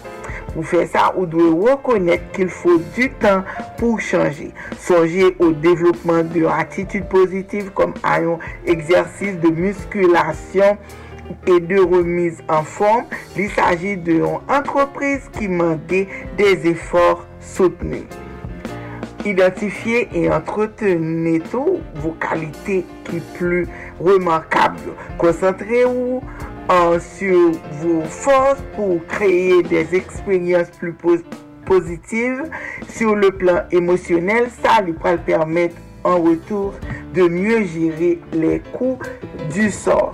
Pour faire ça, on doit reconnaître qu'il faut du temps pour changer. Songer au développement d'une attitude positive comme un exercice de musculation et de remise en forme. Il s'agit d'une entreprise qui demandait des efforts soutenus. Identifiez et entretenez tout vos qualités qui plus remarquables. Concentrez-vous euh, sur vos forces pour créer des expériences plus pos- positives sur le plan émotionnel. Ça lui va permettre en retour de mieux gérer les coups du sort.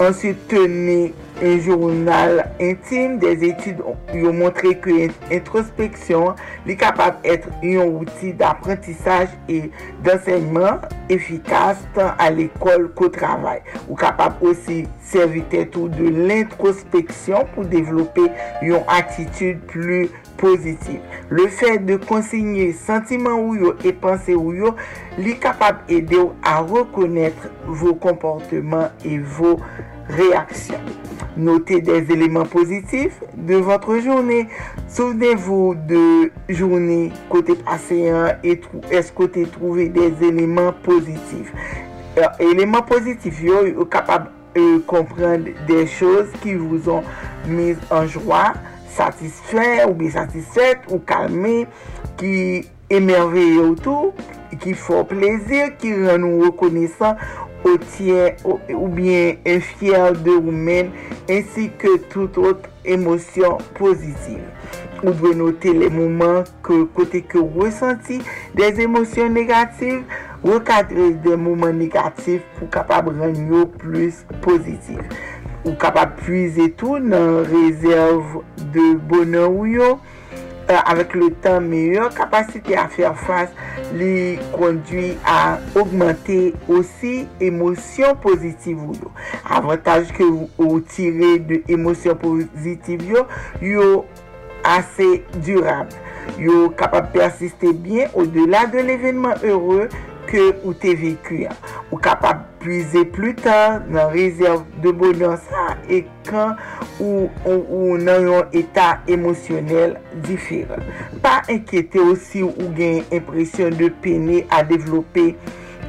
Ensuite, tenez Un journal intime des études yo montre que introspection li kapab etre yon outil d'apprentissage et d'enseignement efficace tant à l'école qu'au travail. Ou kapab aussi servite tout de l'introspection pou développer yon attitude plus positive. Le fait de consigner sentiment ou yo et pensée ou yo li kapab aider ou a reconnaître vos comportements et vos actions. Réactions. Notez des éléments positifs de votre journée. Souvenez-vous de journée côté passé hein, et est-ce que tu trouvé des éléments positifs? Euh, éléments positifs, yo, yo capable de comprendre des choses qui vous ont mis en joie, satisfait ou bien satisfaite ou calmé, qui emerveye ou tou, ki fò plezir, ki ren nou rekonesan ou tien ou, ou bien e fyer de ou men, ansi ke tout ot emosyon pozitiv. Ou dwe note le mouman kote ke ou resanti des emosyon negatif, rekadre de mouman negatif pou kapab ren yo plus pozitiv. Ou kapab puize tou nan rezerv de bonan ou yo, avec le temps meilleur, capacité à faire face les conduit à augmenter aussi ou yo. Avantage que vous, tirez de émotions positives yo, yo assez durable. Yo capable de persister bien au-delà de l'événement heureux ke ou te veku ya. Ou kapab puize plu tan nan rezerv de bonan sa e kan ou, ou, ou nan yon etat emosyonel diferan. Pa enkyete osi ou gen impresyon de pene a devlope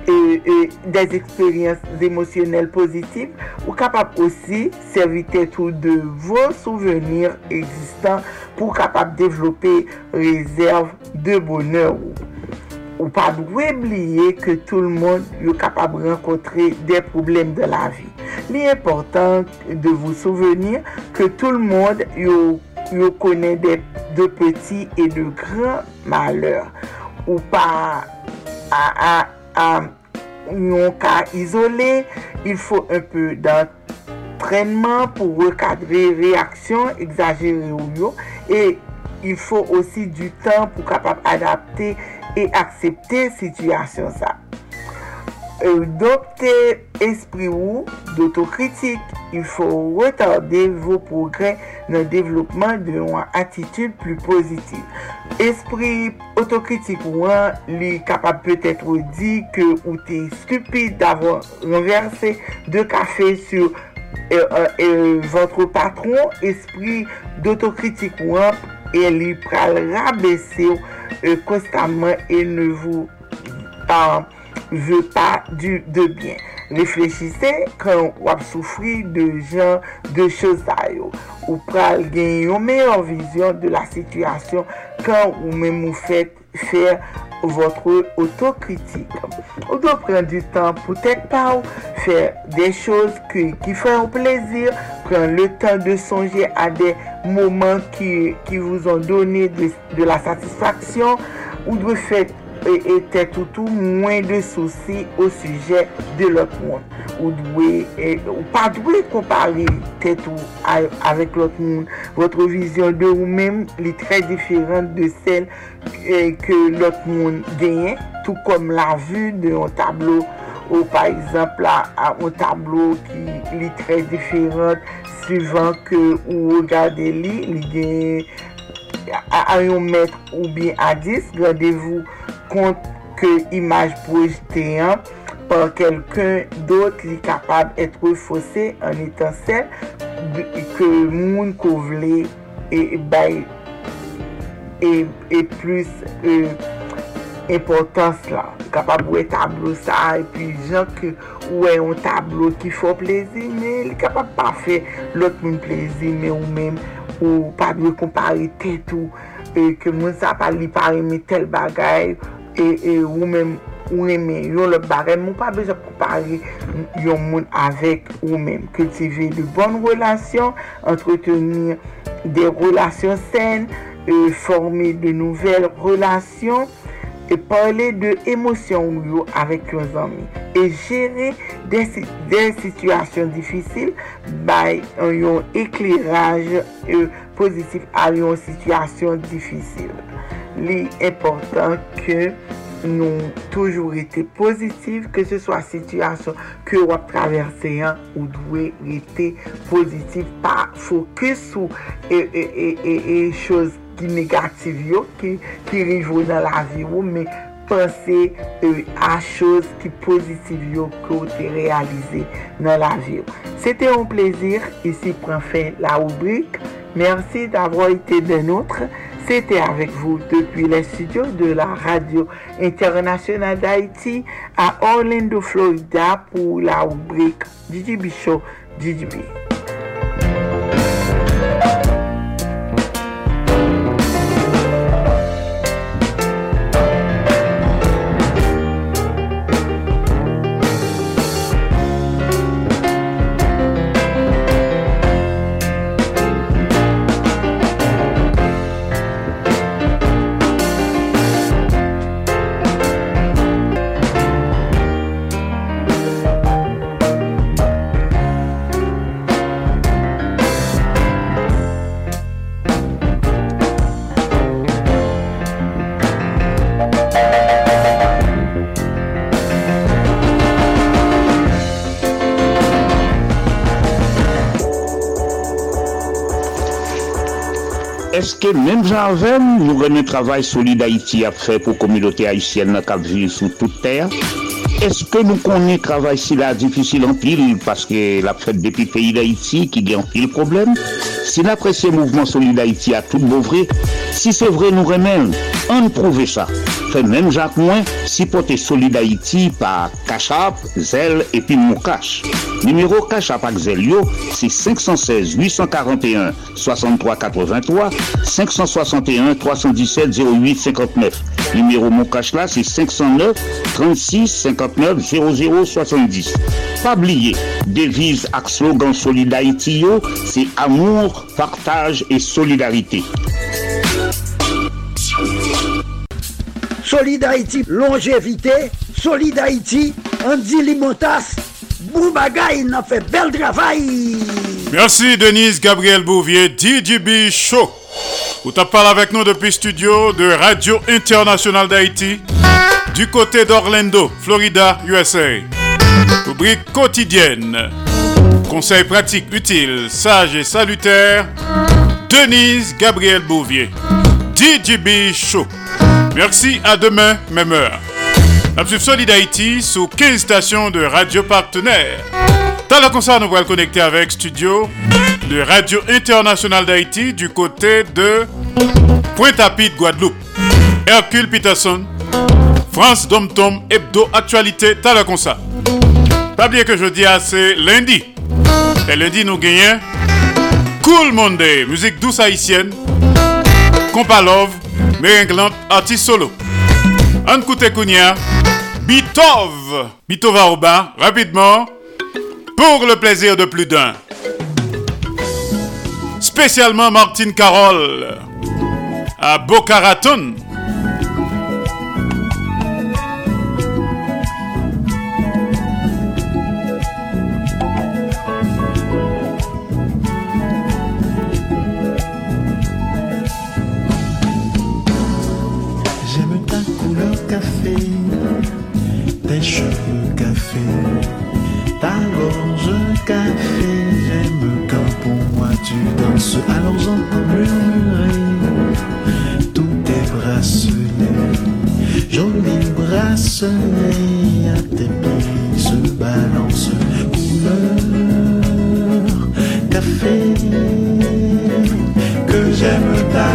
E, e, des eksperyans emosyonel pozitif ou kapap osi servite tou de vos souvenir existant pou kapap devlope rezerv de boner ou. Ou pa dwe bliye ke tout l moun yo kapab renkotre de problem de la vi. Li important de vou souvenir ke tout l moun yo, yo kone de, de peti e de gran maleur. Ou pa a, a, a yon ka izole, il fò un peu d'entrenman pou rekadre reaksyon exagere ou yo. E il fò osi du tan pou kapab adapte accepter situation ça. Adopter esprit ou d'autocritique. Il faut retarder vos progrès dans le développement d'une attitude plus positive. Esprit autocritique ou un, est capable peut-être dire que ou t'es stupide d'avoir renversé deux cafés sur euh, euh, euh, votre patron. Esprit d'autocritique ou un, e li pral rabese ou e konstanman e ne vou tan veut pas du, de bien. Réfléchissez quand vous souffrez de gens, de choses à. Ou pral gagner une meilleure vision de la situation quand vous même vous faites faire votre autocritique. Vous devez prendre du temps peut-être pas faire des choses qui, qui font plaisir, prendre le temps de songer à des moments qui, qui vous ont donné de, de la satisfaction ou de faire E ete toutou mwen de souci ou suje de lot moun. Ou dwe, e, ou pa dwe kompare tetou avèk lot moun. Votre vizyon de ou mèm li trè diferent de sel ke e, lot moun genyen. Tout kom la vu de yon tablo ou par exemple la yon tablo ki li trè diferent suivant ke ou gade li, li genyen a yon met ou bi a dis, gradevou kont ke imaj projete an, par kelken dot li kapab etre fose an etan sel, ke moun ko vle e bay e, e plus euh, e, importans la. Kapab wè tablo sa, e pi jan ke wè yon tablo ki fò plezi, men li kapab pa fè lot moun plezi, men ou men ou pa biye kompare tet ou, e ke moun sa pa li pare me tel bagay, e, e ou men, ou reme yon lop bagay, moun pa bejop kompare yon moun avek ou men. Kultive de bonn relasyon, entretenir de relasyon sen, e, forme de nouvel relasyon, e parle de emosyon ou yo avèk yo zanmi. E jere de situasyon difisil bay yon ekleraj e pozitif a yon situasyon difisil. Li important ke nou toujou rete pozitif, ke se swa situasyon ke wap traverse yon ou dwe rete pozitif, pa fokus ou e, e, e, e chose ki negatif yo, ki, ki rejou nan la vi yo, men pense e, a chos ki pozitiv yo ki ou te realize nan la vi yo. Sete yon plezir, isi pren fin la oubrik. Mersi d'avoir été de nôtre. C'était avec vous depuis les studios de la Radio Internationale d'Haïti à Orlando, Florida pour la rubrique Didi Bichot Didi Eske menm janvem nou reme travay solide Haiti ap fe pou komilote Haitienne na kap vive sou tout ter? Eske nou konen travay si la difisil an pil paske la fet depi peyi d'Haiti ki gen pil problem? Si la presye mouvment solide Haiti a tout bouvre, si se vre nou remen, an prouve sa. Fe menm jak mwen, si pote solide Haiti pa Kachap, Zel epi Moukache. Numero Kachap ak Zel yo, si 516 841 63 83 561 317 08 59. Numéro mon cash là, c'est 509 36 59 00 70. Pas oublier, devise ak slogan Solidarité, c'est amour, partage et solidarité. Solidarité, longévité, Solidarité, Andy Limotas, Boubagaï, n'a fait bel travail. Merci Denise Gabriel Bouvier, DJB Show. Vous parlé avec nous depuis studio de Radio Internationale d'Haïti du côté d'Orlando, Florida, USA. Rubrique quotidienne. Conseils pratiques, utiles, sages et salutaires. Denise Gabriel Bouvier. DJB Show. Merci, à demain, même heure. La Solid Haïti sous 15 stations de radio partenaires. Dans le concert, nous allons connecter avec Studio de Radio Internationale d'Haïti du côté de Pointe-à-Pitre, Guadeloupe. Hercule Peterson, France Dom-Tom, Hebdo Actualité, t'as concert. Pas bien que je dis c'est lundi. Et lundi, nous gagnons Cool Monday, musique douce haïtienne, compa love, méringlante, artiste solo. Anne Kounia, Bitov, Bitova Robin, rapidement, pour le plaisir de plus d'un. Spécialement Martine Carole à Boca Raton. Bracelets à tes pieds se balancent couleur café. Que j'aime ta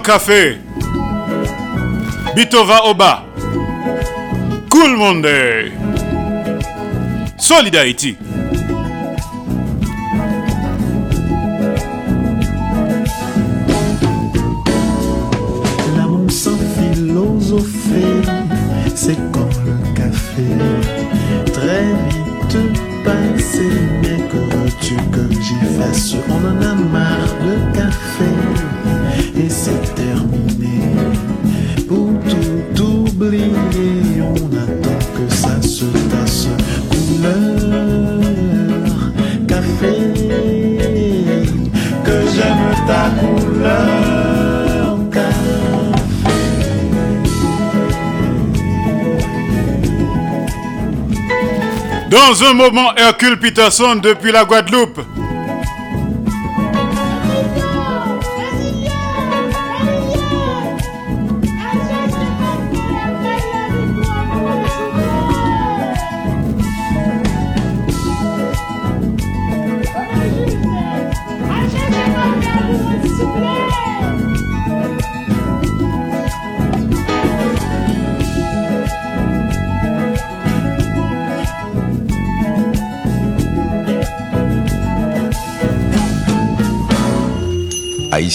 Café. Bitova Oba. Cool Monday. Solid Haïti. Un moment, Hercule Peterson depuis la Guadeloupe.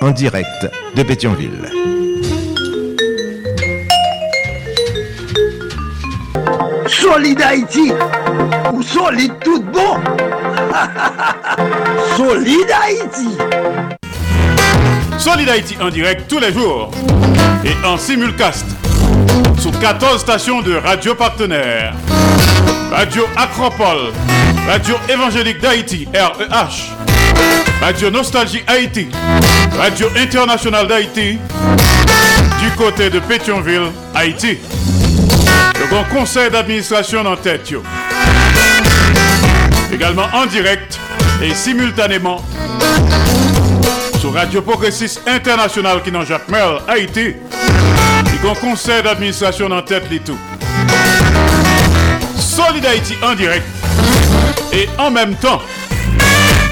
en direct de Pétionville. Solid Haïti ou solide tout bon? *laughs* Solid Haïti Solid Haïti en direct tous les jours et en simulcast sur 14 stations de radio partenaires. Radio Acropole, Radio Évangélique d'Haïti, REH, Radio Nostalgie Haïti, Radio Internationale d'Haïti, du côté de Pétionville, Haïti. Le grand conseil d'administration en tête. Également en direct et simultanément sur Radio Progressiste International qui n'en Jacques Merle, Haïti. Le grand conseil d'administration en tête les. Solid Haïti en direct et en même temps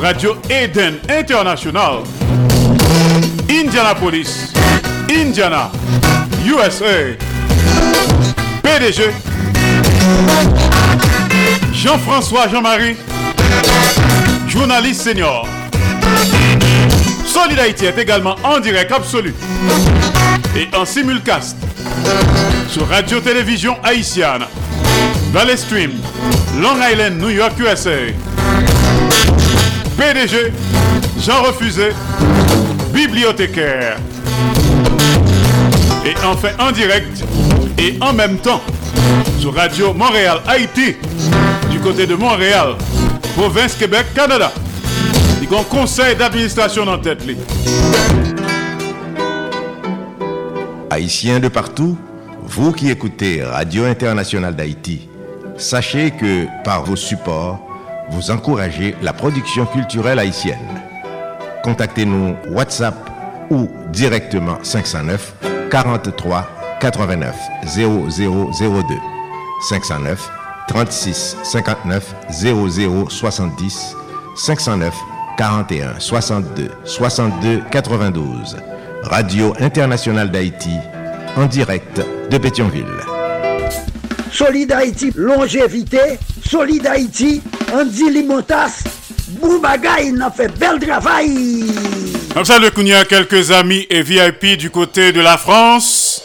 Radio Eden International, Indianapolis, Indiana, USA. PDG Jean-François Jean-Marie, journaliste senior. Solid Haïti est également en direct absolu et en simulcast sur Radio-Télévision Haïtienne, Valley Stream, Long Island, New York, USA. PDG Jean Refusé, bibliothécaire. Et enfin en direct et en même temps sur Radio Montréal Haïti du côté de Montréal, province Québec, Canada. Il y un conseil d'administration en tête. Haïtiens de partout, vous qui écoutez Radio Internationale d'Haïti, sachez que par vos supports, vous encouragez la production culturelle haïtienne. Contactez-nous WhatsApp ou directement 509 43 89 0002 509 36 59 00 70 509 41 62 62 92 Radio Internationale d'Haïti en direct de Pétionville. Solid Haïti, longévité. Solid Haïti, Andy Limotas. Boubagaï, il a fait bel travail. Comme ça, le Kounia, quelques amis et VIP du côté de la France.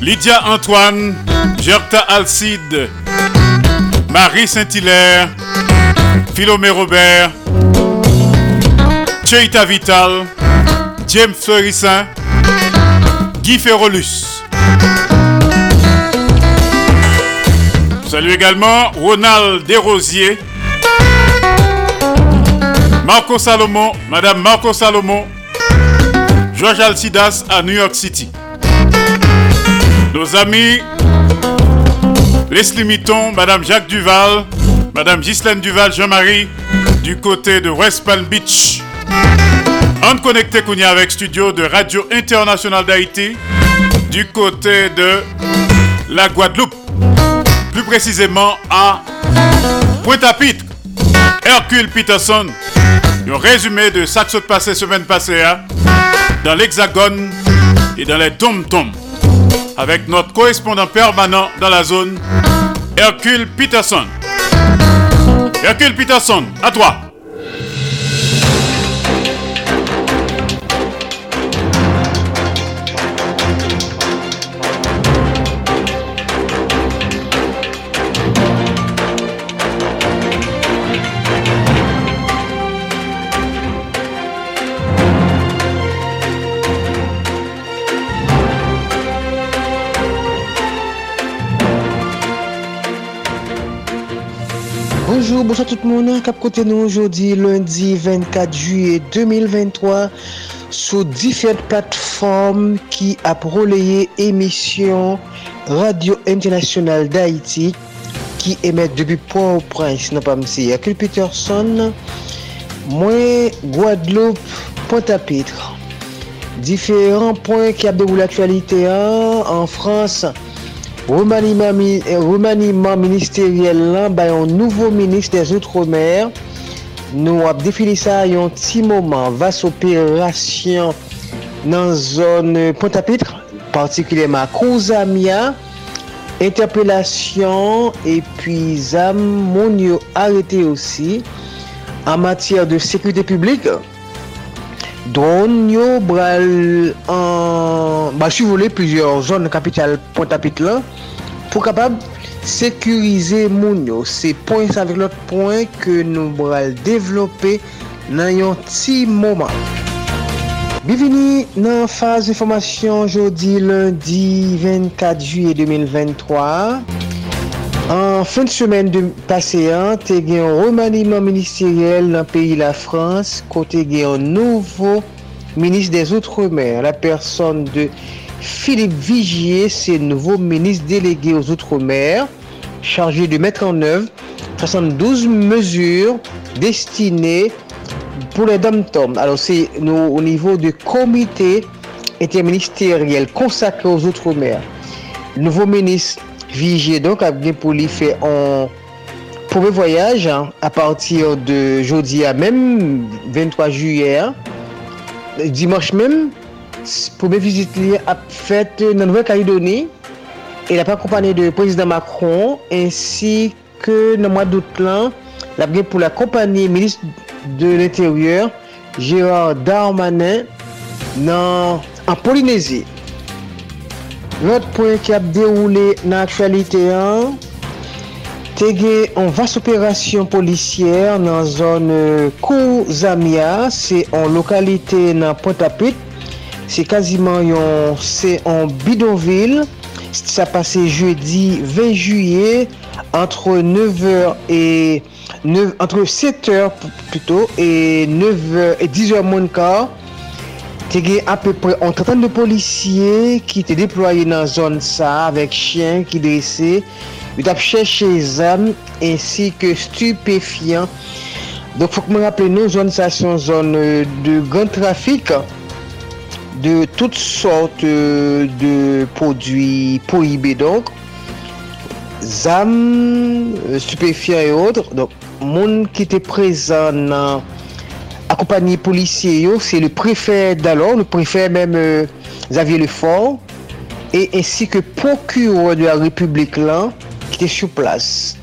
Lydia Antoine, Gerta Alcide, Marie Saint-Hilaire, Philomé Robert, Cheita Vital, James Fleurissin, Guy Ferrolus. Salut également Ronald Desrosiers, Marco Salomon, Madame Marco Salomon, George Alcidas à New York City. Nos amis Leslie Mitton, Madame Jacques Duval, Madame Ghislaine Duval, Jean-Marie, du côté de West Palm Beach. On connecté Kounia avec studio de Radio Internationale d'Haïti, du côté de la Guadeloupe, plus précisément à Pointe-à-Pitre. Hercule Peterson, un résumé de ça qui passé semaine passée hein, dans l'Hexagone et dans les tom-toms avec notre correspondant permanent dans la zone, Hercule Peterson. Hercule Peterson, à toi. Bonjour, bonsoir tout le monde. Cap côté nous aujourd'hui, lundi 24 juillet 2023, sur différentes plateformes qui a relayé émission Radio Internationale d'Haïti qui émet depuis Port-au-Prince, pas monsieur Hercule Peterson, moi, Guadeloupe, Pointe-à-Pitre. Différents points qui a déroulé l'actualité hein, en France. Remaniement, mi- Remaniman eh, ministeriel lan bayon nouvo ministre des Outre-mer. Nou ap defini sa yon ti moman vas operasyon nan zon Pontapitre, partikuleman Kouzamia, interpelasyon epi zam moun yo arete osi an matyar de sekwite publik. Dron yo bral euh, an... Bal suvole plizior zon kapital Pointe-à-Pitre pou kapab sekurize moun yo. Se pon sa vek lot pon ke nou bral devlope nan yon ti mouman. Bivini nan faz informasyon jodi lundi 24 juye 2023. En fin de semaine de passé, hein, te gen un remaniement ministériel dans le pays la France, côté gen un nouveau ministre des Outre-mer, la personne de Philippe Vigier, c'est nouveau ministre délégué aux Outre-mer, chargé de mettre en œuvre 72 mesures destinées pour les dom-toms. Alors c'est au niveau du comité interministériel consacré aux Outre-mer. Le nouveau ministre Vije donk ap gen pou li fe an pouve voyaj apatir de jodi a menm 23 juye a. Dimanche menm pouve vizit li ap fet nan Nouvel Kalidoni e la pa kompany de prezident Macron ensi ke nan mwa dout lan la gen pou la kompany ministre de l'interieur Gérard Darmanin nan an Polinésie. Lot point ki ap deroule nan aktualite an, te ge an vas operasyon polisyer nan zon euh, Kou Zamia, se an lokalite nan Pontapit, se kaziman yon se an Bidonville, sa pase jeudi 20 juye, entre 9h et 9, entre 7h plutôt, et 9h et 10h moun kar, te gen apèpè an tratan de polisye ki te deploye nan zon sa avèk chien ki dresè, yo tap chèche zan ensi ke stupefyan. Donk fòk mè rappele nou zon sa son zon euh, de gran trafik de tout sort euh, de prodwi prohibè donk. Zan, euh, stupefyan et odre. Donk moun ki te prezan nan accompagné policier, c'est le préfet d'alors, le préfet même euh, Xavier Lefort, et ainsi que procureur de la République là, qui était sur place.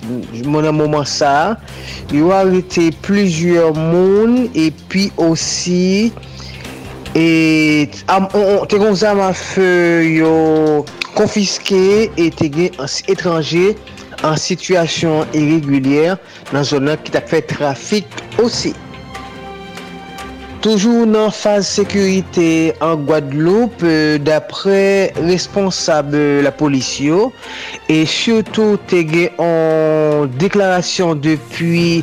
Mon un moment ça, il a arrêté plusieurs monde et puis aussi et te kon zam a fe yo konfiske et te gen etranje an situasyon irregulier nan zonan ki ta fe trafik osi. Toujou nan faz sekurite an Guadeloupe euh, dapre responsab euh, la polisyo e chyoto te gen an deklarasyon depi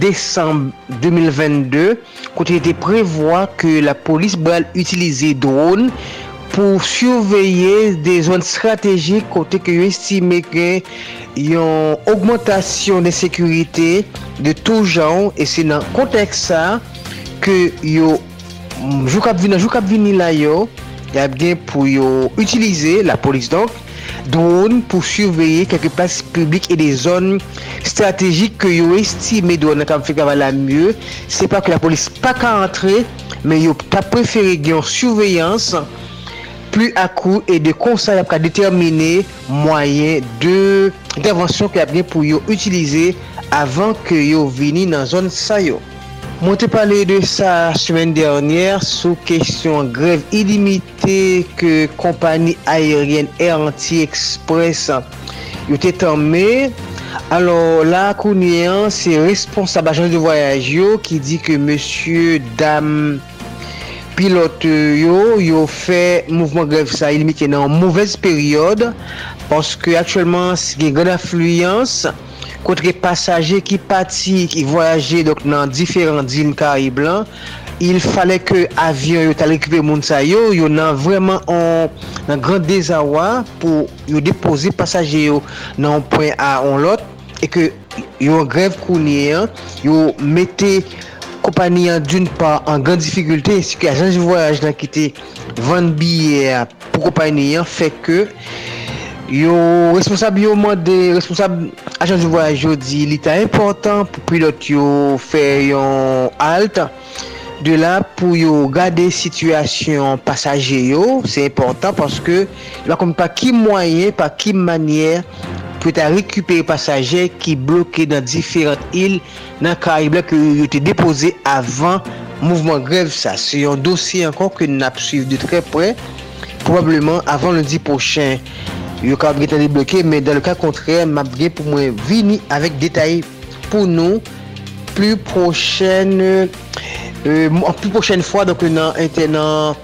Desembe 2022 kote te prevoa ke la polis bral utilize drone pou surveye de zon strategik kote ke yo estime gen yon augmentation de sekurite de tou jan e se nan kontek sa ke yo mm, jou kap vini, jou kap vini la yo, yap gen pou yo utilize la polis donk, drone pou surveye keke plas publik e de zon strategik ke yo estime drone kap fe kavala mye, se pa ke la polis pa ka antre, men yo ta preferi gen surveyans plu akou e de konsay ap ka determine mwayen de intervensyon ki ap gen pou yo utilize avan ke yo vini nan zon sa yo. Mwen te pale de sa semen dernyer sou kesyon grev ilimite ke kompani ayeryen Air Anti-Express yo te tanme. Alors la kounyen se responsab ajan de voyaj yo ki di ke monsye dam pilote yo yo fe mouvment grev sa ilimite nan mouvez peryode paske aktuelman se gen gen afluyans. kontre pasaje ki pati ki voyaje dok nan diferent dil karib lan, il fale ke avyon yo tal rekipe moun sa yo, yo nan vreman on, nan gran dezawa pou yo depoze pasaje yo nan pwen a on lot, e ke yo grev kounye, yo mette kompani an d'un pa an gran difikulte, si ke ajanj voyaj nan kite van biye pou kompani an, fek ke Yo, responsab yo mande, responsab ajan di voyaj yo di li ta important pou pilot yo fè yon alt. De la pou yo gade situasyon pasaje yo, se important paske la kon pa ki mwayen, pa ki manyer pou ta rekupere pasaje ki bloke nan diferent il nan karibla ki yo te depose avan mouvment grev sa. Se yon dosye ankon ke nap suiv de tre pre, probableman avan lundi pochen. Yo kab getan debloke, men dan le ka kontre, map gen pou mwen vini avèk detay pou nou plu prochen euh, plu prochen fwa donk euh, nan entenan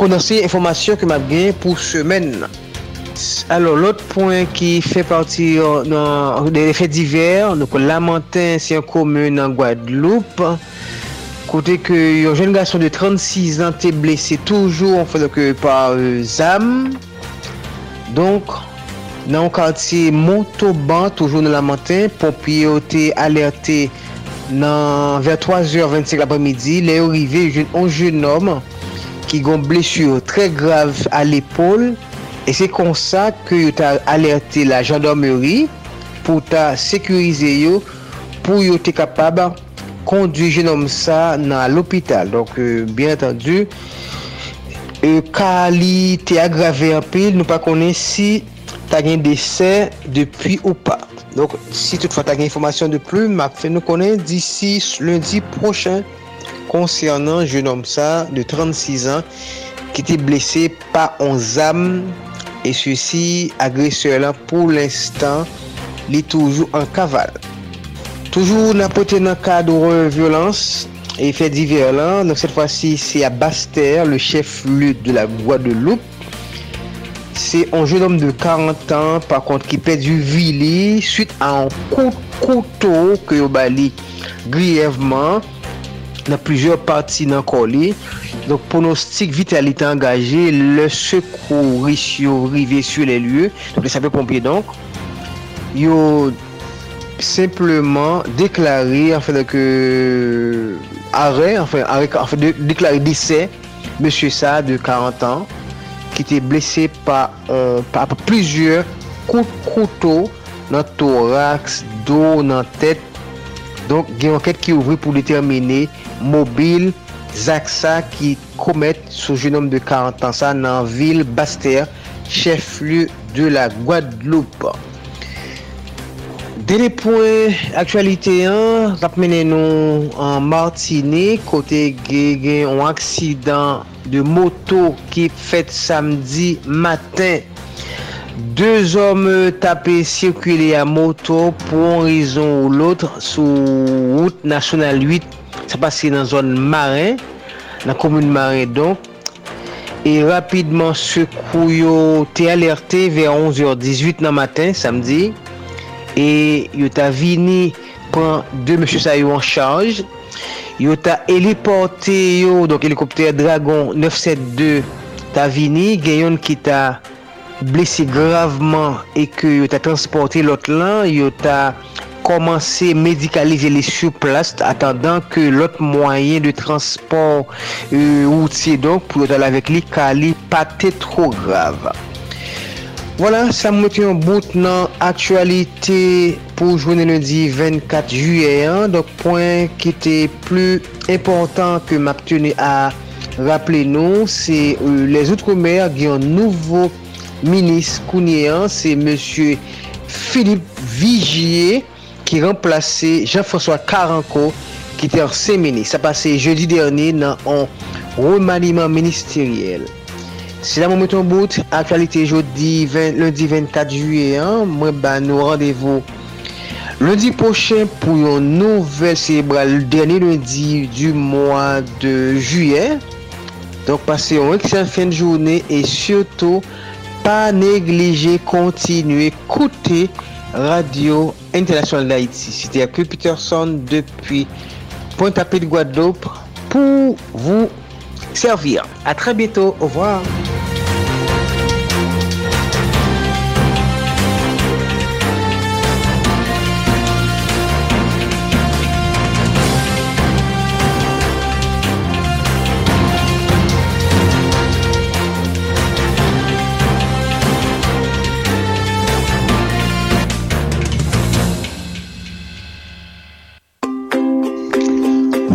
kondansi informasyon ke map gen pou semen nan. Alors, l'autre point qui fait partie euh, des faits divers, donc Lamentin, c'est un commune en Guadeloupe. Côté que un jeune garçon de 36 ans était blessé toujours en fait, donc, euh, par euh, ZAM. Donk, nan kati Montauban, toujou nan la mantin, pompye yo te alerte nan ver 3h25 apremidi, le yo rive yon jen om ki gon blesur tre grav al epol, e se konsa ke yo ta alerte la jandarmeri pou ta sekurize yo pou yo te kapab kondu jen om sa nan l'opital. Donk, euh, bien atendu, E ka li te agrave apil, nou pa konen si ta gen dese depi ou pa. Donk, si tout fa ta gen informasyon de plu, mak fe nou konen disi lundi prochen konsernan jenom sa de 36 an ki te blese pa on zam e se si agresyon lan pou l'instant li toujou an kaval. Toujou nan pote nan ka do violans Et fait divers là, donc cette fois-ci c'est à Basse-Terre, le chef-lieu de la Guadeloupe. C'est un jeune homme de 40 ans, par contre, qui perd du vili suite à un coup de couteau que Bali grièvement dans plusieurs parties dans le colis. Donc, pronostic vitalité engagé, le secours arrivé sur les lieux, donc les sapeurs-pompiers donc, ils ont simplement déclaré, en fait, que arrêt, enfin, arrêt, enfin déclaré décès, monsieur ça de 40 ans, qui était blessé par, euh, par plusieurs coups de couteau dans le thorax, dos, dans la tête. Donc, il y a une enquête qui est ouverte pour déterminer mobile Zaksa qui commet ce jeune homme de 40 ans ça dans la ville Bastère, chef-lieu de la Guadeloupe. Dele pouen aktualite an, rap mene nou an Martini, kote gen gen an aksidan de moto ki fet samdi matin. Deux om tape sirkule a moto pou an rizon ou lotre sou route nasyonal 8. Sa pase nan zon marin, nan komoun marin don. E rapidman se kou yo te alerte ve 11h18 nan matin samdi. E yo ta vini pran de mèche sa yo an chanj. Yo ta heliporte yo, donk helikopter Dragon 972 ta vini. Genyon ki ta blese graveman e ke yo ta transporte lot lan. Yo ta komanse medikalize li sou plas atandan ke lot mwayen de transport euh, outi donk pou yo tal avek li ka li pate tro grave. Vola, sa mwete yon bout nan aktualite pou jounen lundi 24 juye. Dok, poin ki te plu important ke map tene a rappele nou, se euh, les outremer gen nouvo minis kounye an, se monsye Philippe Vigier ki remplase Jean-François Caranco ki te orse menis. Sa pase jeudi derni nan an remaniman ministeriel. Se la mou meton bout, aktualite jodi 20, lundi 24 juye, mwen ba nou randevo. Lundi pochen pou yon nouvel sebral, deni lundi du mwa de juye. Donk pase yon eksen fin de jounen e syoto pa neglije kontinue koute Radio Internasyonal d'Haïti. Siti akri Peterson depi Pointe-à-Pitre Guadeloupe pou vous servir. A tre bieto, au revoir.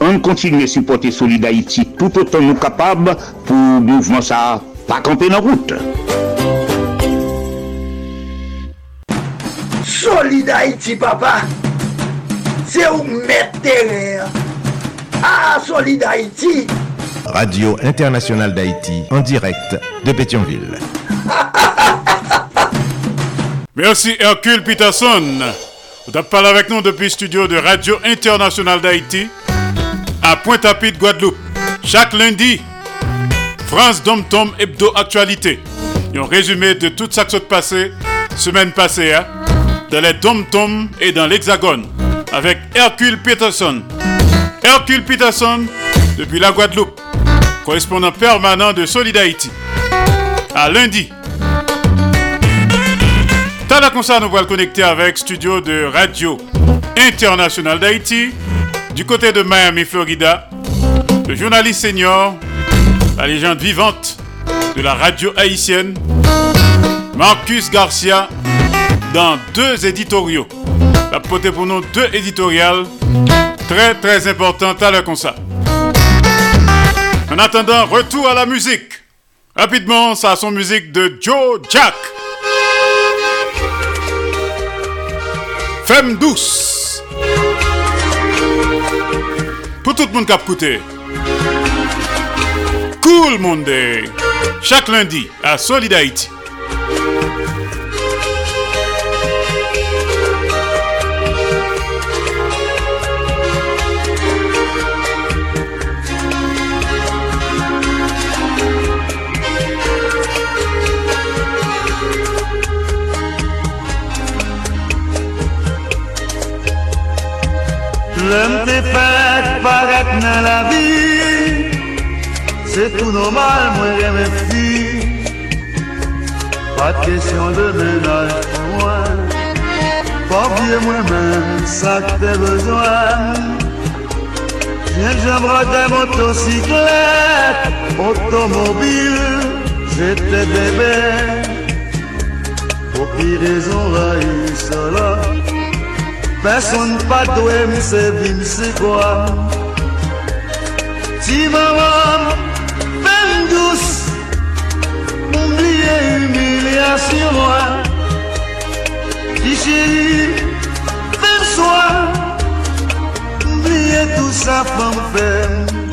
On continue à supporter Solid Haïti tout autant nous capables pour le mouvement ça pas camper dans route. Solid Haïti, papa, c'est où mettre. Ah, Solid Haïti. Radio Internationale d'Haïti, en direct de Pétionville. *laughs* Merci Hercule Peterson. Vous avez parlé avec nous depuis le studio de Radio Internationale d'Haïti à Pointe-à-Pitre, Guadeloupe. Chaque lundi, France Dom Tom Hebdo Actualité. Un résumé de tout ça qui s'est passé semaine passée hein, dans les Dom Tom et dans l'Hexagone avec Hercule Peterson. Hercule Peterson depuis la Guadeloupe, correspondant permanent de Solid Haïti. À lundi. Comme ça, nous le connecter avec studio de Radio International d'Haïti du côté de Miami, Florida, le journaliste senior, la légende vivante de la radio haïtienne, Marcus Garcia, dans deux éditoriaux. La poté pour nous deux éditoriales très très importantes à l'heure comme ça. En attendant, retour à la musique. Rapidement, ça son musique de Joe Jack. Femme douce. pou tout moun kap koute. Koul cool Monde, chak lundi a Solid Haiti. L'homme fait pas dans la vie. C'est tout normal, moi j'aime fille Pas de question de ménage pour moi. Pas oublier moi-même, ça que t'as besoin. Viens j'aimerais des motocyclettes Automobile, j'étais bébé Pour qui raison là, il Person pa dwe mse vim se kwa Ti maman Fem dous M'oubliye humilyasyon mwen Ti chéri Fem swa M'oubliye tout sa fam fem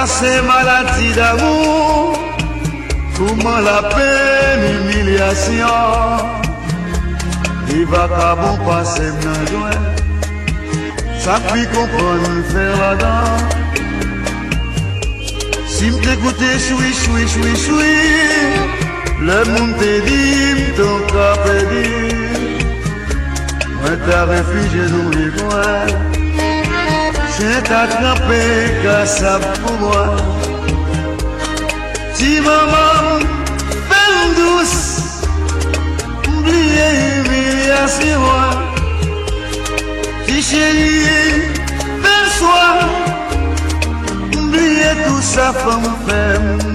Passé maladie d'amour, comment la peine, humiliation, il va pas bon passer joint, ça puis comprendre faire la dent. Si m'écouter, choui, choui, choui, choui, le monde te dit, ton corps dit, moi t'as réfugié dans les. C'est attrapé qu'à ça pour moi. Si maman, peine douce, oubliez l'humiliation. Si chérie, belle soir, oubliez tout ça, femme, femme.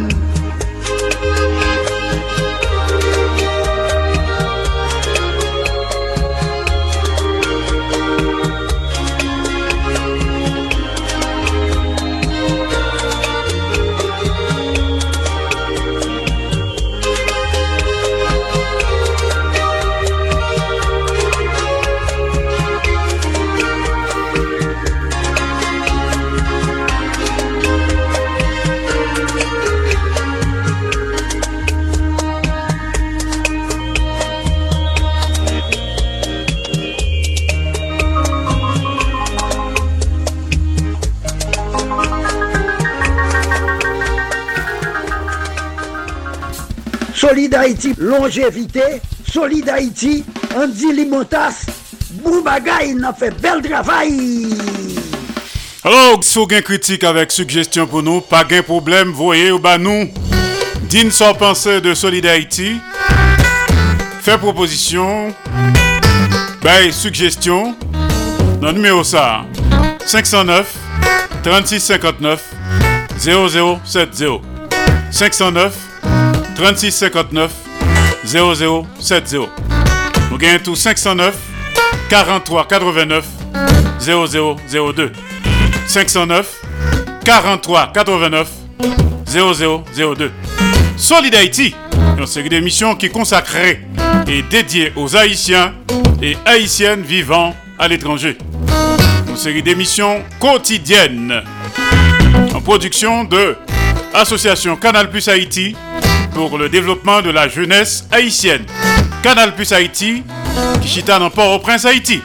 Solid Haïti, longévité. Solid Haïti, Andy Limotas, Boubagaï, n'a fait bel travail. Alors, si vous avez une critique avec suggestion pour nous, pas de problème, voyez ou bah nous. Digne sans penser de Solid Haïti. Fait proposition. Bah, suggestion. Dans le numéro ça. 509 36 59 0070. 509 36 59 0070. Nous gagnons tout 509 43 89 0002. 509 43 89 0002. Solid Haïti, une série d'émissions qui est consacrée et dédiée aux Haïtiens et Haïtiennes vivant à l'étranger. Une série d'émissions quotidiennes en production de Association Canal Plus Haïti pour le développement de la jeunesse haïtienne. Canal Plus Haïti, qui chita dans Port-au-Prince, Haïti.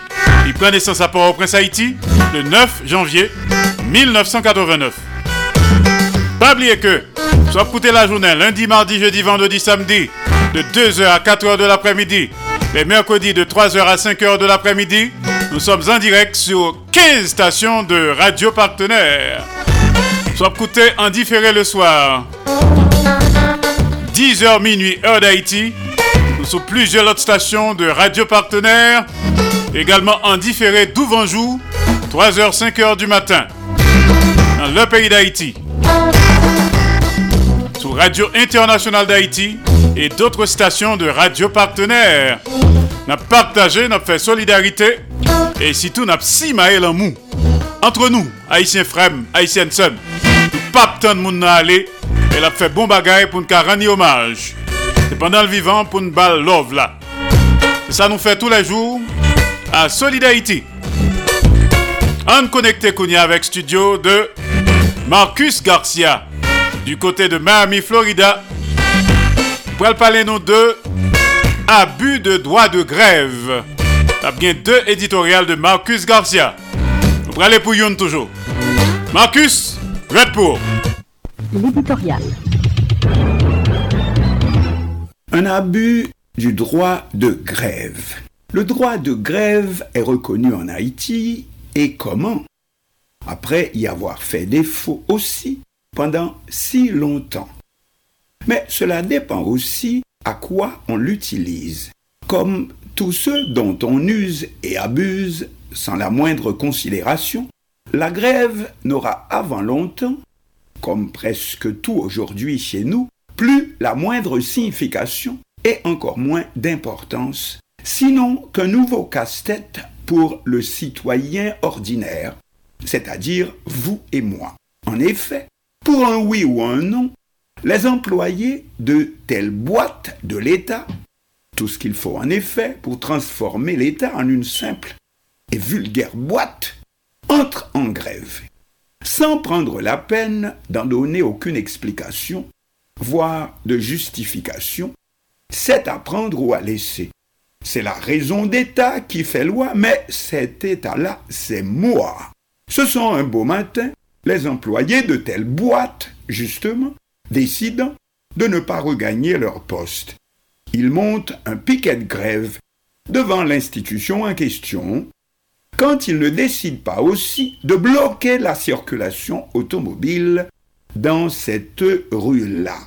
Il prend naissance à Port-au-Prince, Haïti, le 9 janvier 1989. Pas oublier que, soit écouter la journée, lundi, mardi, jeudi, vendredi, samedi, de 2h à 4h de l'après-midi, les mercredis de 3h à 5h de l'après-midi, nous sommes en direct sur 15 stations de radio partenaires. Soit écouter en différé le soir. 10h minuit, heure d'Haïti. Nous sommes plusieurs autres stations de radio partenaires. Également en différé d'Ouvanjou, 3h, 5h du matin. Dans le pays d'Haïti. Sous Radio Internationale d'Haïti et d'autres stations de radio partenaires. N'a partagé, n'a fait solidarité et surtout n'a si en mou. Entre nous, Haïtiens frères, Haïtiennes sœurs, nous pas tant de monde aller elle a fait bon bagaille pour nous rendre hommage. C'est pendant le vivant pour nous balle love là. Et ça nous fait tous les jours à Solidarité. On connecté avec studio de Marcus Garcia du côté de Miami, Florida. Pour parler nous de abus de droit de grève. T'as bien deux éditoriales de Marcus Garcia. On va aller pour Youn toujours. Marcus, red pour l'éditorial. Un abus du droit de grève. Le droit de grève est reconnu en Haïti et comment? Après y avoir fait défaut aussi pendant si longtemps. Mais cela dépend aussi à quoi on l'utilise. Comme tous ceux dont on use et abuse sans la moindre considération, la grève n'aura avant longtemps, comme presque tout aujourd'hui chez nous, plus la moindre signification et encore moins d'importance, sinon qu'un nouveau casse-tête pour le citoyen ordinaire, c'est-à-dire vous et moi. En effet, pour un oui ou un non, les employés de telle boîte de l'État, tout ce qu'il faut en effet pour transformer l'État en une simple et vulgaire boîte, entrent en grève, sans prendre la peine d'en donner aucune explication, voire de justification, c'est à prendre ou à laisser. C'est la raison d'État qui fait loi, mais cet État-là, c'est moi. Ce sont un beau matin les employés de telle boîte, justement, décidant de ne pas regagner leur poste. Ils montent un piquet de grève devant l'institution en question quand ils ne décident pas aussi de bloquer la circulation automobile dans cette rue-là.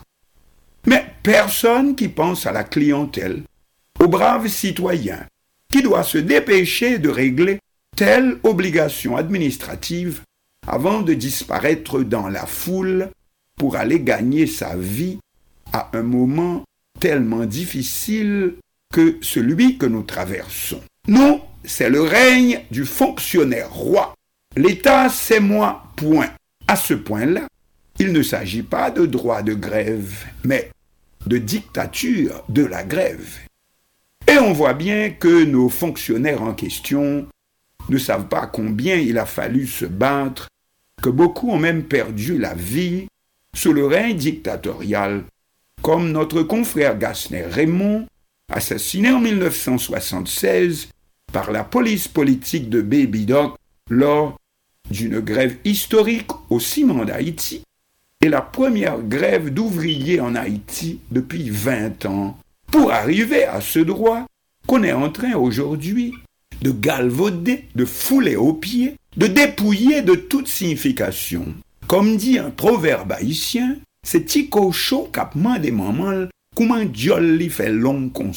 Mais personne qui pense à la clientèle, aux braves citoyens, qui doit se dépêcher de régler telle obligation administrative avant de disparaître dans la foule pour aller gagner sa vie à un moment tellement difficile que celui que nous traversons. Non, c'est le règne du fonctionnaire roi. L'État, c'est moi, point. À ce point-là, il ne s'agit pas de droit de grève, mais de dictature de la grève. Et on voit bien que nos fonctionnaires en question ne savent pas combien il a fallu se battre, que beaucoup ont même perdu la vie sous le règne dictatorial, comme notre confrère Gassner Raymond, assassiné en 1976 par la police politique de Baby Doc lors d'une grève historique au ciment d'Haïti et la première grève d'ouvriers en Haïti depuis 20 ans, pour arriver à ce droit qu'on est en train aujourd'hui de galvauder, de fouler aux pieds, de dépouiller de toute signification. Comme dit un proverbe haïtien, c'est Tico chaud cap des mamans comment Dieu fait long qu'on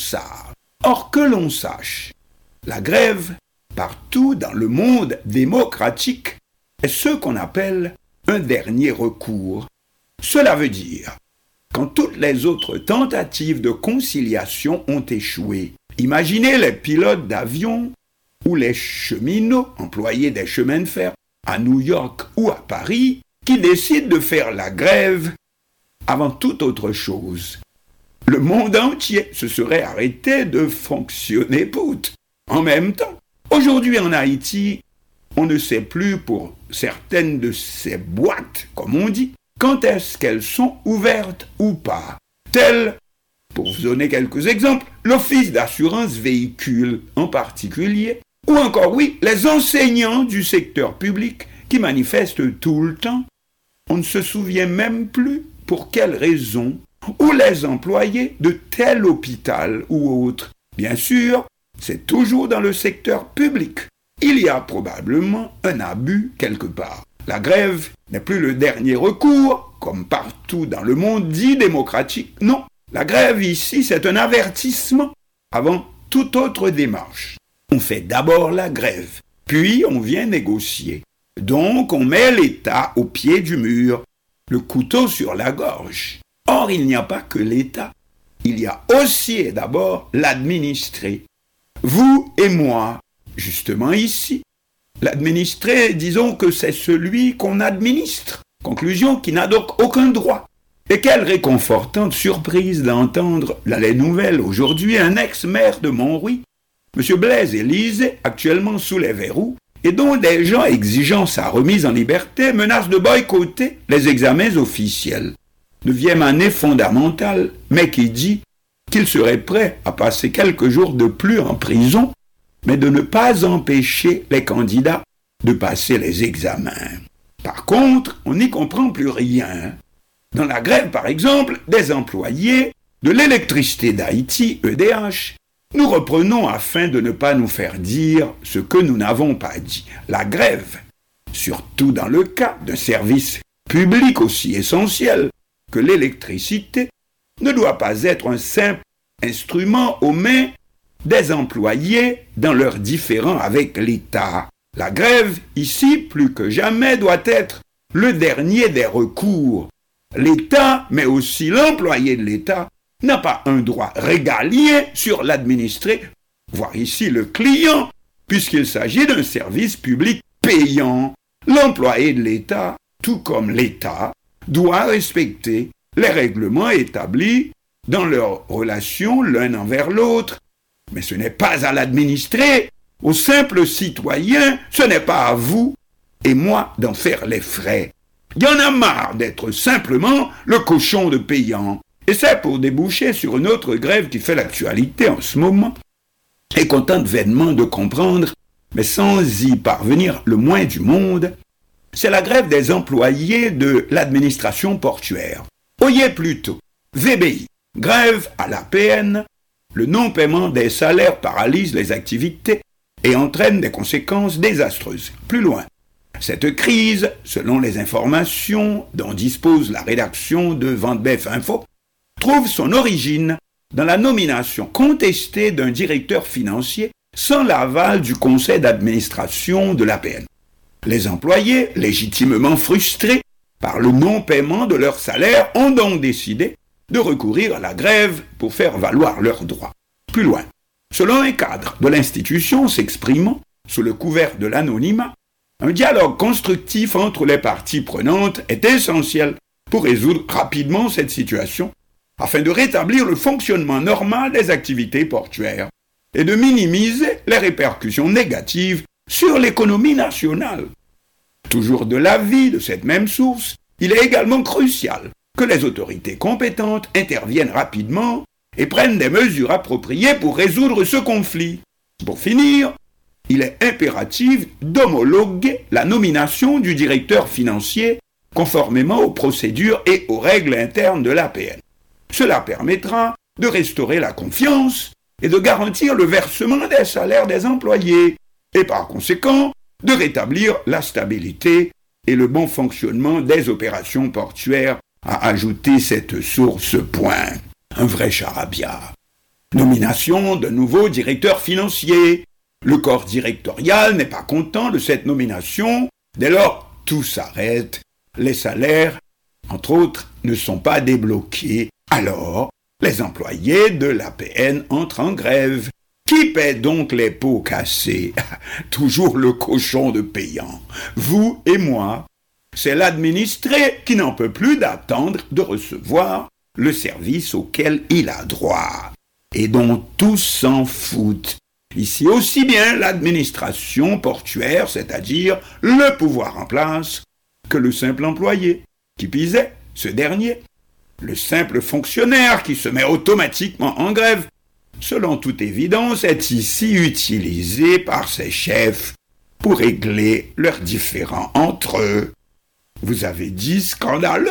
Or que l'on sache, la grève, partout dans le monde démocratique, est ce qu'on appelle un dernier recours. Cela veut dire, quand toutes les autres tentatives de conciliation ont échoué, imaginez les pilotes d'avion ou les cheminots employés des chemins de fer à New York ou à Paris qui décident de faire la grève avant toute autre chose. Le monde entier se serait arrêté de fonctionner pour en même temps. Aujourd'hui en Haïti, on ne sait plus pour certaines de ces boîtes, comme on dit, quand est-ce qu'elles sont ouvertes ou pas. Telles, pour vous donner quelques exemples, l'Office d'assurance véhicule en particulier, ou encore, oui, les enseignants du secteur public qui manifestent tout le temps. On ne se souvient même plus pour quelles raisons, ou les employés de tel hôpital ou autre. Bien sûr, c'est toujours dans le secteur public. Il y a probablement un abus quelque part. La grève n'est plus le dernier recours, comme partout dans le monde dit démocratique. Non, la grève ici, c'est un avertissement avant toute autre démarche. On fait d'abord la grève, puis on vient négocier. Donc on met l'État au pied du mur, le couteau sur la gorge. Or, il n'y a pas que l'État, il y a aussi et d'abord l'administré. Vous et moi, justement ici. L'administré, disons que c'est celui qu'on administre. Conclusion qui n'a donc aucun droit. Et quelle réconfortante surprise d'entendre la nouvelle aujourd'hui un ex-maire de Montrouy M. Blaise Élise, actuellement sous les verrous, et dont des gens exigeant sa remise en liberté menacent de boycotter les examens officiels. Neuvième année fondamentale, mais qui dit qu'il serait prêt à passer quelques jours de plus en prison, mais de ne pas empêcher les candidats de passer les examens. Par contre, on n'y comprend plus rien. Dans la grève, par exemple, des employés de l'électricité d'Haïti, EDH, nous reprenons afin de ne pas nous faire dire ce que nous n'avons pas dit. La grève, surtout dans le cas d'un service public aussi essentiel que l'électricité, ne doit pas être un simple instrument aux mains des employés dans leurs différends avec l'État. La grève, ici, plus que jamais, doit être le dernier des recours. L'État, mais aussi l'employé de l'État, n'a pas un droit régalien sur l'administré, voire ici le client, puisqu'il s'agit d'un service public payant. L'employé de l'État, tout comme l'État, doit respecter les règlements établis dans leurs relations l'un envers l'autre. Mais ce n'est pas à l'administré, au simple citoyen, ce n'est pas à vous et moi d'en faire les frais. Il y en a marre d'être simplement le cochon de payant. Et c'est pour déboucher sur une autre grève qui fait l'actualité en ce moment. Et qu'on tente vainement de comprendre, mais sans y parvenir le moins du monde, c'est la grève des employés de l'administration portuaire. Oyez plutôt, VBI, grève à l'APN, le non-paiement des salaires paralyse les activités et entraîne des conséquences désastreuses. Plus loin, cette crise, selon les informations dont dispose la rédaction de Vendebef Info, trouve son origine dans la nomination contestée d'un directeur financier sans l'aval du conseil d'administration de l'APN. Les employés, légitimement frustrés par le non-paiement de leur salaire, ont donc décidé de recourir à la grève pour faire valoir leurs droits. Plus loin, selon un cadre de l'institution s'exprimant sous le couvert de l'anonymat, un dialogue constructif entre les parties prenantes est essentiel pour résoudre rapidement cette situation afin de rétablir le fonctionnement normal des activités portuaires et de minimiser les répercussions négatives sur l'économie nationale. Toujours de l'avis de cette même source, il est également crucial que les autorités compétentes interviennent rapidement et prennent des mesures appropriées pour résoudre ce conflit. Pour finir, il est impératif d'homologuer la nomination du directeur financier conformément aux procédures et aux règles internes de l'APN. Cela permettra de restaurer la confiance et de garantir le versement des salaires des employés et par conséquent de rétablir la stabilité et le bon fonctionnement des opérations portuaires, a ajouté cette source point. Un vrai charabia. Nomination de nouveau directeur financier. Le corps directorial n'est pas content de cette nomination. Dès lors, tout s'arrête. Les salaires, entre autres, ne sont pas débloqués. Alors, les employés de l'APN entrent en grève. Qui paie donc les pots cassés? *laughs* Toujours le cochon de payant. Vous et moi. C'est l'administré qui n'en peut plus d'attendre de recevoir le service auquel il a droit et dont tous s'en foutent. Ici aussi bien l'administration portuaire, c'est-à-dire le pouvoir en place, que le simple employé, qui pisait ce dernier, le simple fonctionnaire qui se met automatiquement en grève, selon toute évidence, est ici utilisé par ses chefs pour régler leurs différends entre eux. Vous avez dit scandaleux.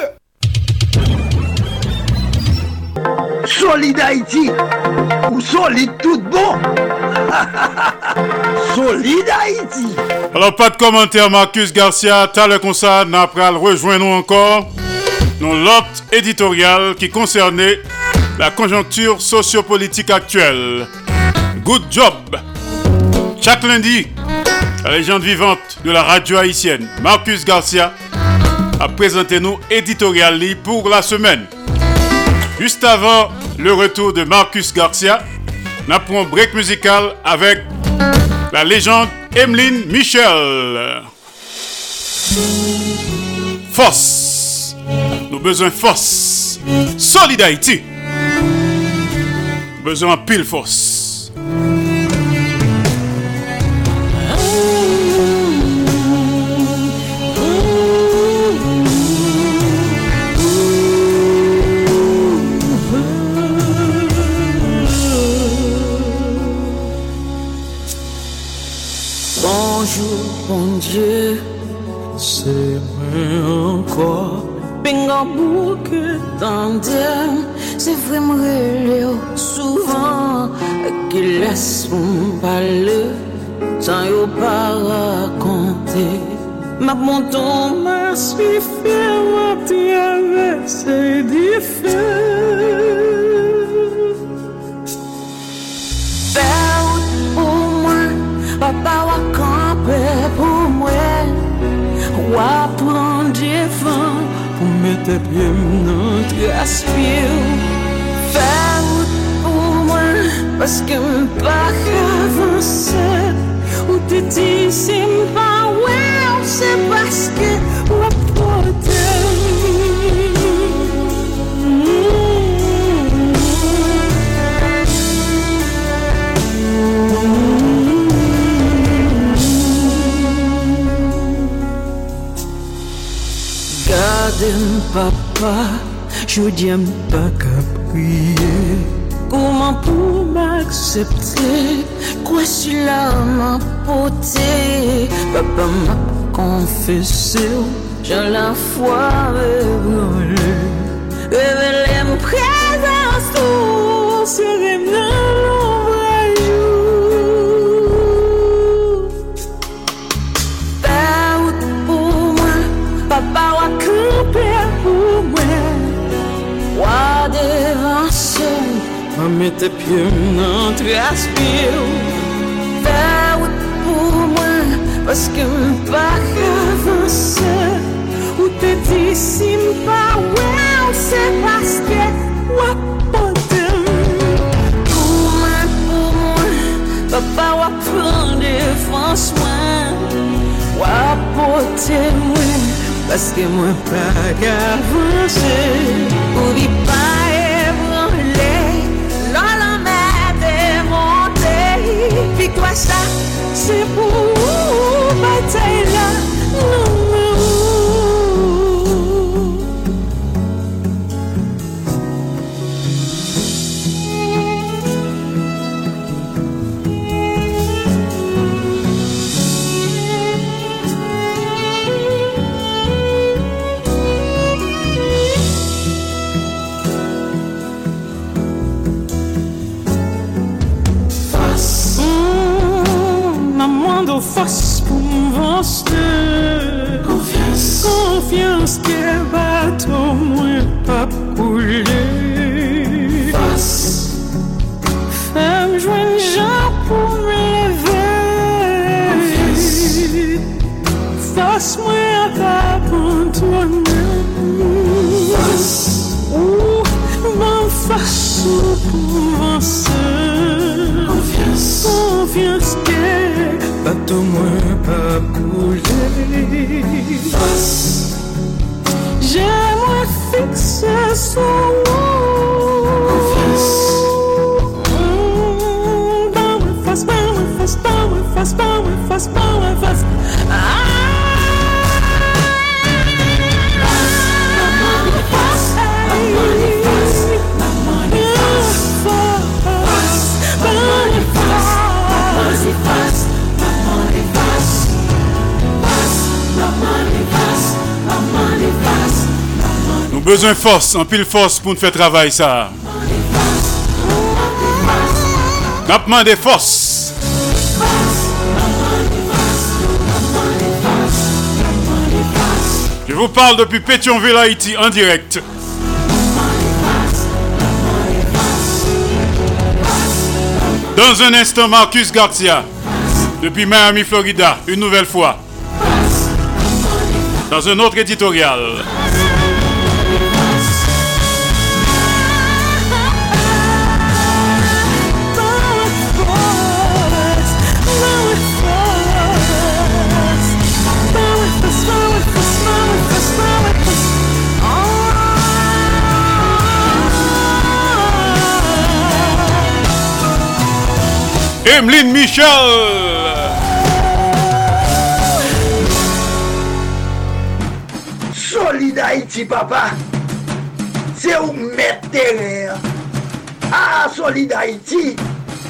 Solide Haïti ou solide tout bon *laughs* Solide Haïti Alors, pas de commentaire, Marcus Garcia. T'as le concert, n'a pas rejoindre nous encore dans l'autre éditorial qui concernait la conjoncture sociopolitique actuelle. Good job! Chaque lundi, la légende vivante de la radio haïtienne, Marcus Garcia, a présenté nous éditorial pour la semaine. Juste avant le retour de Marcus Garcia, nous un break musical avec la légende Emeline Michel. Force. Nous besoin force. Solidarité. Besoin pile force. Bonjour, bon Dieu, c'est moi encore. Pingan bouke tandem, Se vre mrele yo souvan Ki les moun pale San yo pa rakonte Map moun ton mersi fye Wap ti avese di fe Fè wout pou mwen Papa wakampe pou mwen Wap pran di fan Pou mette pye mnen Tras pye ou te dis si m'pas ouais C'est parce que ou apporter Gardez papa, je dis pas qu'à Comment pour m'accepter? Quoi si la m'a porté Papa m'a confessé J'ai la foi ébranlée Révélez mon présence tout Serrez mette pye nan traspil Fè wè pou mwen, paske m pa kavanse Ou te disi m pa wè, ou se paske wap pote Pou mwen, pou mwen, pa pa wap pran defans mwen Wap pote mwen, paske mwen pa kavanse Ou vi pa Puis toi ça, c'est pour bataille là m'avancer. Confiance. Confiance que bateau moins pas couler. so Besoin force, en pile force pour nous faire travail ça. N'a des forces. Je vous parle depuis Pétionville, Haïti, en direct. Dans un instant, Marcus Garcia, depuis Miami, Florida, une nouvelle fois. Dans un autre éditorial. Emeline Michel. Solid Haïti, papa. C'est où mettre terre. Ah, Solid Haïti.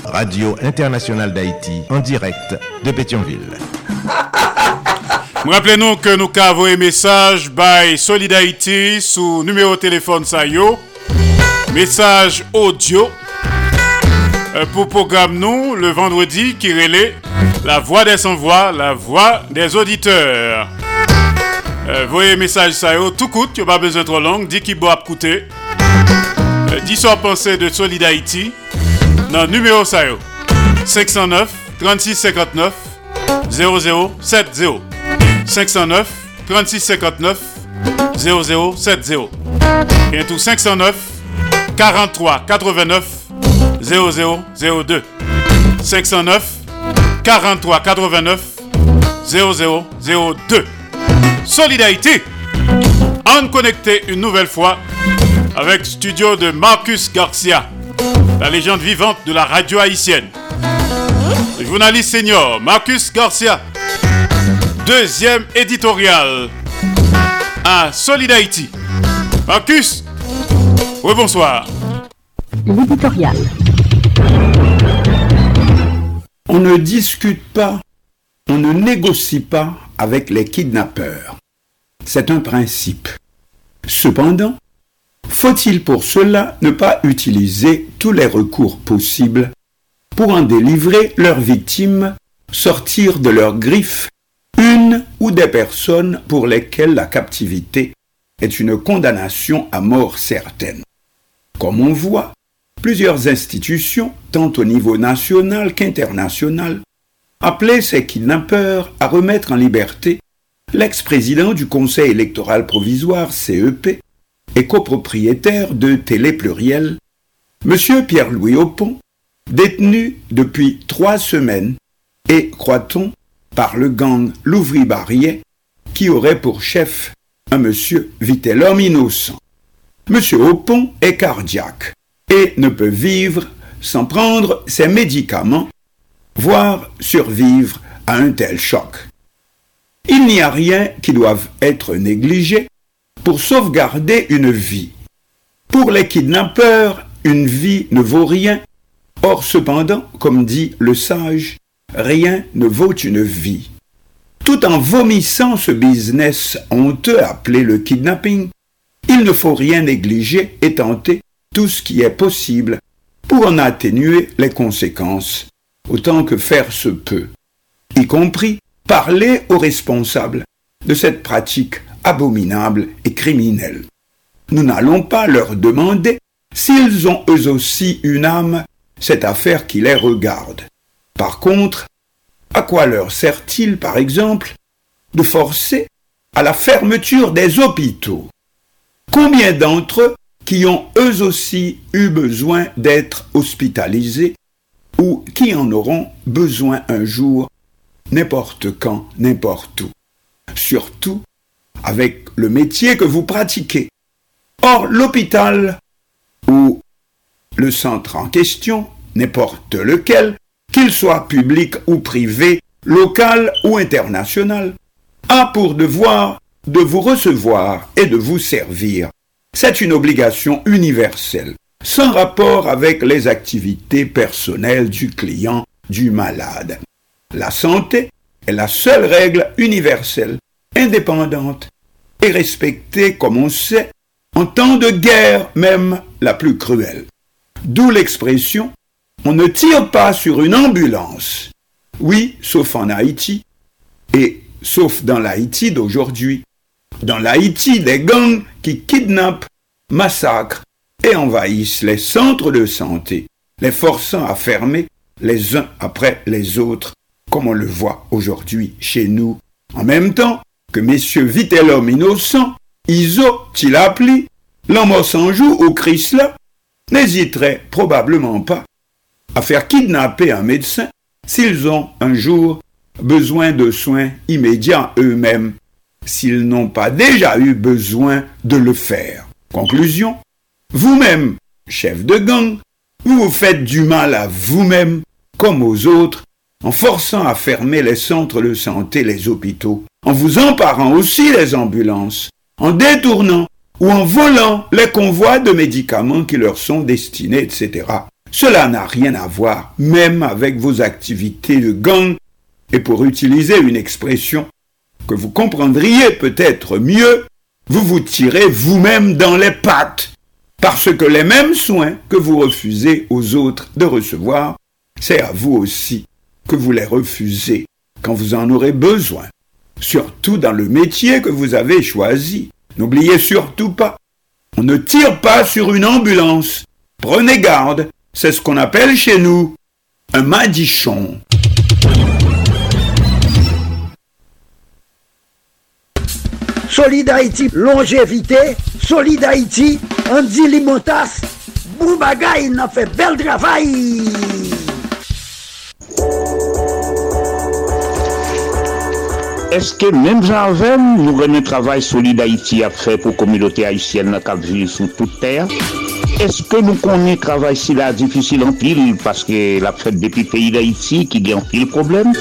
Radio Internationale d'Haïti, en direct de Pétionville. *laughs* Rappelez-nous que nous avons un message by Solid Haïti sous numéro de téléphone ça yo. Message audio pour programme nous le vendredi qui relaie la voix des sans-voix, la voix des auditeurs. Euh, voyez message ça yo, tout coûte, a pas besoin trop long, dit qu'il doit coûter. Euh, 10 soirs pensée de Solid Haïti dans numéro ça yo. 509 36 59 0070 509 36 59 0070. Et tout 509 43 89 0002. 509 43 89 0002. Solidarité. On connecté une nouvelle fois avec studio de Marcus Garcia, la légende vivante de la radio haïtienne. Le journaliste senior Marcus Garcia, deuxième éditorial à Solid Haïti. Marcus, oui bonsoir. L'éditorial. On ne discute pas, on ne négocie pas avec les kidnappeurs. C'est un principe. Cependant, faut-il pour cela ne pas utiliser tous les recours possibles pour en délivrer leurs victimes, sortir de leurs griffes une ou des personnes pour lesquelles la captivité est une condamnation à mort certaine? Comme on voit, plusieurs institutions, tant au niveau national qu'international, appelaient ces kidnappeurs à remettre en liberté l'ex-président du Conseil électoral provisoire CEP et copropriétaire de Télé Pluriel, M. Pierre-Louis Aupont, détenu depuis trois semaines et, croit-on, par le gang Louvry-Barrier, qui aurait pour chef un monsieur Vitellum innocent. Monsieur Aupont est cardiaque ne peut vivre sans prendre ses médicaments, voire survivre à un tel choc. Il n'y a rien qui doive être négligé pour sauvegarder une vie. Pour les kidnappeurs, une vie ne vaut rien. Or, cependant, comme dit le sage, rien ne vaut une vie. Tout en vomissant ce business honteux appelé le kidnapping, il ne faut rien négliger et tenter tout ce qui est possible pour en atténuer les conséquences, autant que faire se peut, y compris parler aux responsables de cette pratique abominable et criminelle. Nous n'allons pas leur demander s'ils ont eux aussi une âme, cette affaire qui les regarde. Par contre, à quoi leur sert-il, par exemple, de forcer à la fermeture des hôpitaux? Combien d'entre eux qui ont eux aussi eu besoin d'être hospitalisés ou qui en auront besoin un jour, n'importe quand, n'importe où Surtout avec le métier que vous pratiquez. Or, l'hôpital ou le centre en question, n'importe lequel, qu'il soit public ou privé, local ou international, a pour devoir de vous recevoir et de vous servir. C'est une obligation universelle, sans rapport avec les activités personnelles du client, du malade. La santé est la seule règle universelle, indépendante et respectée, comme on sait, en temps de guerre même la plus cruelle. D'où l'expression on ne tire pas sur une ambulance. Oui, sauf en Haïti, et sauf dans l'Haïti d'aujourd'hui. Dans l'Haïti des gangs qui kidnappent, massacrent et envahissent les centres de santé, les forçant à fermer les uns après les autres, comme on le voit aujourd'hui chez nous, en même temps que messieurs Vitellum innocent, Iso, Tilapli, Lamossanjou ou Chrysler n'hésiteraient probablement pas à faire kidnapper un médecin s'ils ont un jour besoin de soins immédiats eux-mêmes, s'ils n'ont pas déjà eu besoin de le faire. Conclusion, vous-même, chef de gang, vous vous faites du mal à vous-même comme aux autres en forçant à fermer les centres de santé, les hôpitaux, en vous emparant aussi les ambulances, en détournant ou en volant les convois de médicaments qui leur sont destinés, etc. Cela n'a rien à voir même avec vos activités de gang et pour utiliser une expression que vous comprendriez peut-être mieux, vous vous tirez vous-même dans les pattes parce que les mêmes soins que vous refusez aux autres de recevoir, c'est à vous aussi que vous les refusez quand vous en aurez besoin, surtout dans le métier que vous avez choisi. N'oubliez surtout pas, on ne tire pas sur une ambulance. Prenez garde, c'est ce qu'on appelle chez nous un madichon. Solid Haïti, longévité. Solid Haïti, Andy Limotas. Boubagaï, il a fait bel travail. Eske menm janvem nou renen travay Solid Haïti ap fè pou komilote Haïtien nan kap vive sou tout ter? Eske nou konen travay si la difisil an pil paske la fèt depi peyi d'Haïti ki gen pil problem?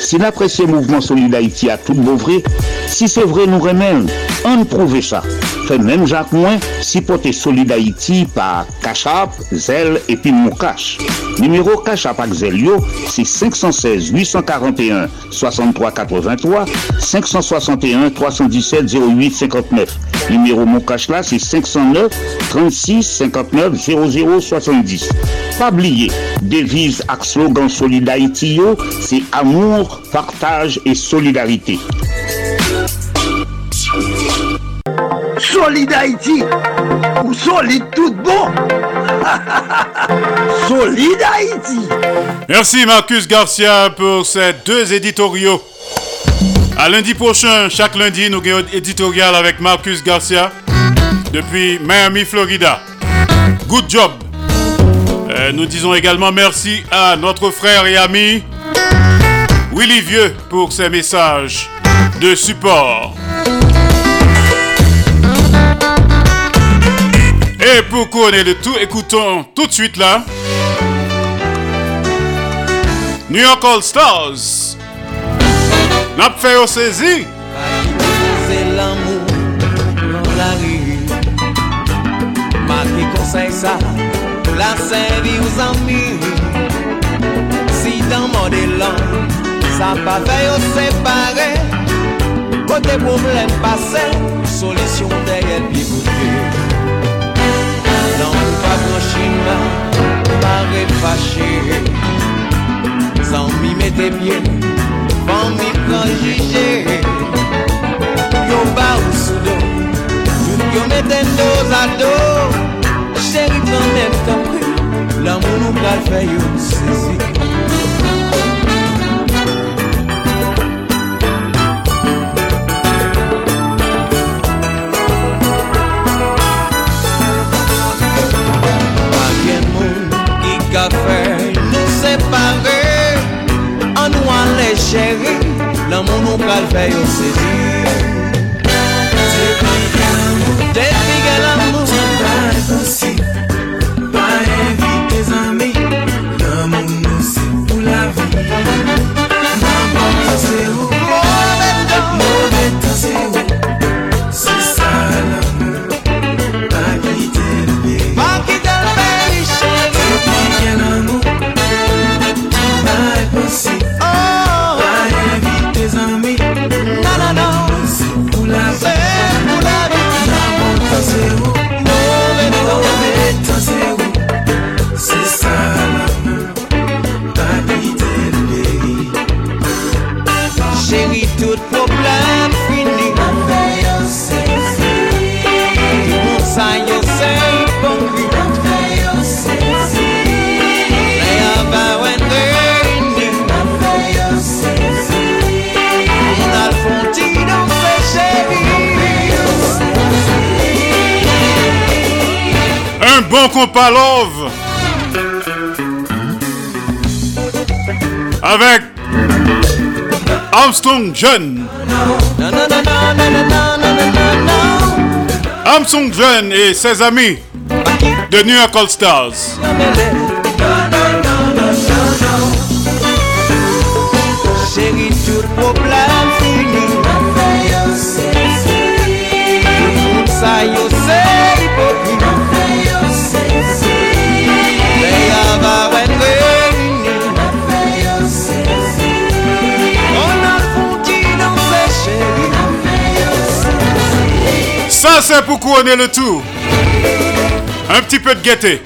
Si la presye mouvment Solid Haïti a tout bouvre, si se vre nou remen, an prouve sa. Fè menm jak mwen, si pote Solid Haïti pa Kachap, Zel epi Moukache. Numero Kachap ak Zel yo, si 516-841-6383, 561-317-0859. Numero Moukache la, si 509-36-59-0070. Pabliye, devise ak slogan Solid Haïti yo, si amour, partaj et solidarité. Solid Haïti, ou solide tout bon. *laughs* solide Haïti. Merci Marcus Garcia pour ces deux éditoriaux. À lundi prochain, chaque lundi, nous avons éditorial avec Marcus Garcia depuis Miami, Florida. Good job. Euh, nous disons également merci à notre frère et ami Willy Vieux pour ses messages de support. Et pour couronner le tout, écoutons tout de suite là New York All Stars. N'a fait au saisi. princesa la servi aux amis Si dans mon élan Sa pa veyo separe Kote problem pase Solisyon deye pi boute Nan ou pa branchina Pare fache Zan mi mette pie Fan Yo ba ou sou yo mette dos à dos. Chéri pran men kapri L'amou nou pral fè yo sezi Pa gen moun ki ka fè Nou separe An wan lè chéri L'amou nou pral fè yo sezi Avec Armstrong Jeune. Armstrong Jeune et ses amis de New York All Stars. Ça, c'est pour couronner le tout. Un petit peu de gaieté.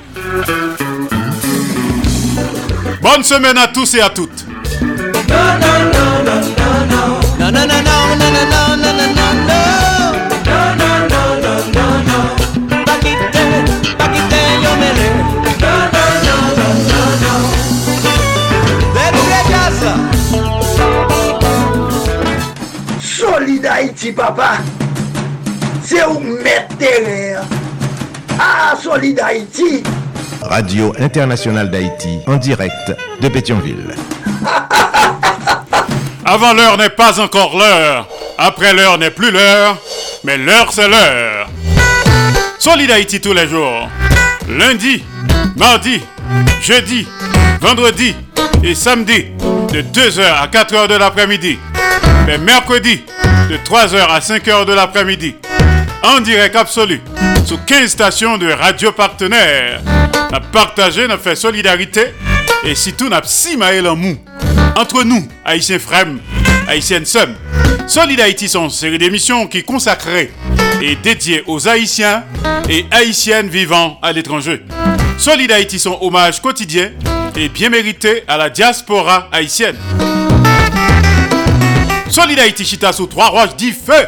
Bonne semaine à tous et à toutes. Solid papa! Se ou mette terè A Solid Haïti Radio Internationale d'Haïti en direct de Pétionville. *laughs* Avant l'heure n'est pas encore l'heure. Après l'heure n'est plus l'heure. Mais l'heure c'est l'heure. Solid Haïti tous les jours. Lundi, mardi, jeudi, vendredi et samedi de 2h à 4h de l'après-midi. Mais mercredi de 3h à 5h de l'après-midi. En direct absolu sous 15 stations de radio partenaires. N'a partagé, n'a fait solidarité et si tout n'a maël en mou. Entre nous, Haïtiens Frem, Haïtiennes Sem, Solid Haïti une série d'émissions qui consacrées et dédiées aux Haïtiens et Haïtiennes vivant à l'étranger. Solid Haïti sont hommage quotidien et bien mérité à la diaspora haïtienne. Solid Haïti chita sous trois roches dit feu.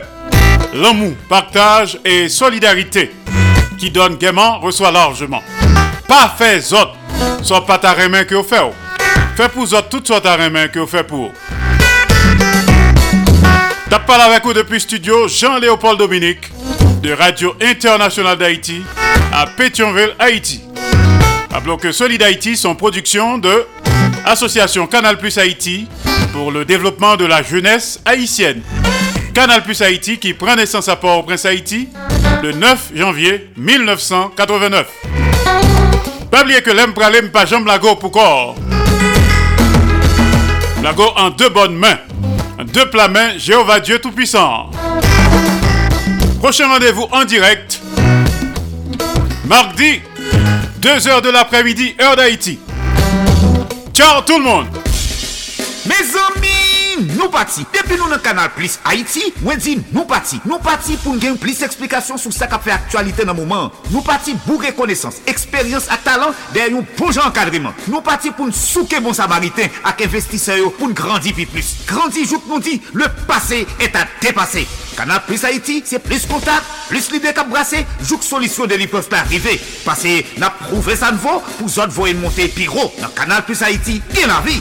L'amour, partage et solidarité qui donne gaiement reçoit largement. Pas fait autres, soit pas ta main que vous faites. Fait pour autres toutes sortes de main que vous faites pour. T'as parlé avec vous depuis studio Jean-Léopold Dominique de Radio Internationale d'Haïti à Pétionville, Haïti. Rappelons que Solid Haïti sont production de Association Canal Plus Haïti pour le développement de la jeunesse haïtienne. Canal Plus Haïti qui prend naissance à Port-au-Prince Haïti le 9 janvier 1989. Pas oublier que l'aime pralem pas jambe pour corps. Lago en deux bonnes mains. En deux plats mains, Jéhovah Dieu Tout-Puissant. Prochain rendez-vous en direct. Mardi, 2h de l'après-midi, heure d'Haïti. Ciao tout le monde! nou pati. Depi nou nan kanal Plus Haiti, mwen di nou pati. Nou pati pou n gen plis eksplikasyon sou sa ka fe aktualite nan mouman. Nou pati bou rekonesans, eksperyans ak talan den yon pou jan. Nou pati pou n souke bon samariten ak investiseyo pou n grandi pi plus. Grandi jouk nou di, le pase et a depase. Kanal Plus Haiti, se plus kontak, plus lide kap brase, jouk solisyon de li peuf pa arrive. Pase na prouve sanvo pou zot voyen monte pi ro. Nan kanal Plus Haiti, gen la vi.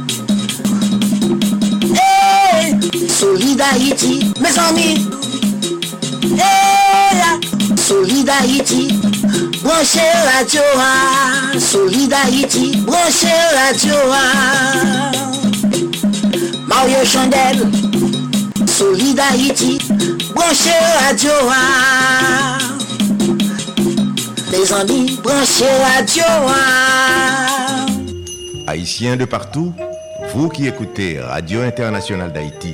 Hey, Solid Haïti, mes amis. Hey, Solid Haïti, branchez radio. ah. Solid Haïti, branchez radio. ah. Mario Chandel, Solid Haïti, branchez radio. ah. Les amis, branchez radio. ah. Haïtiens de partout, vous qui écoutez Radio Internationale d'Haïti,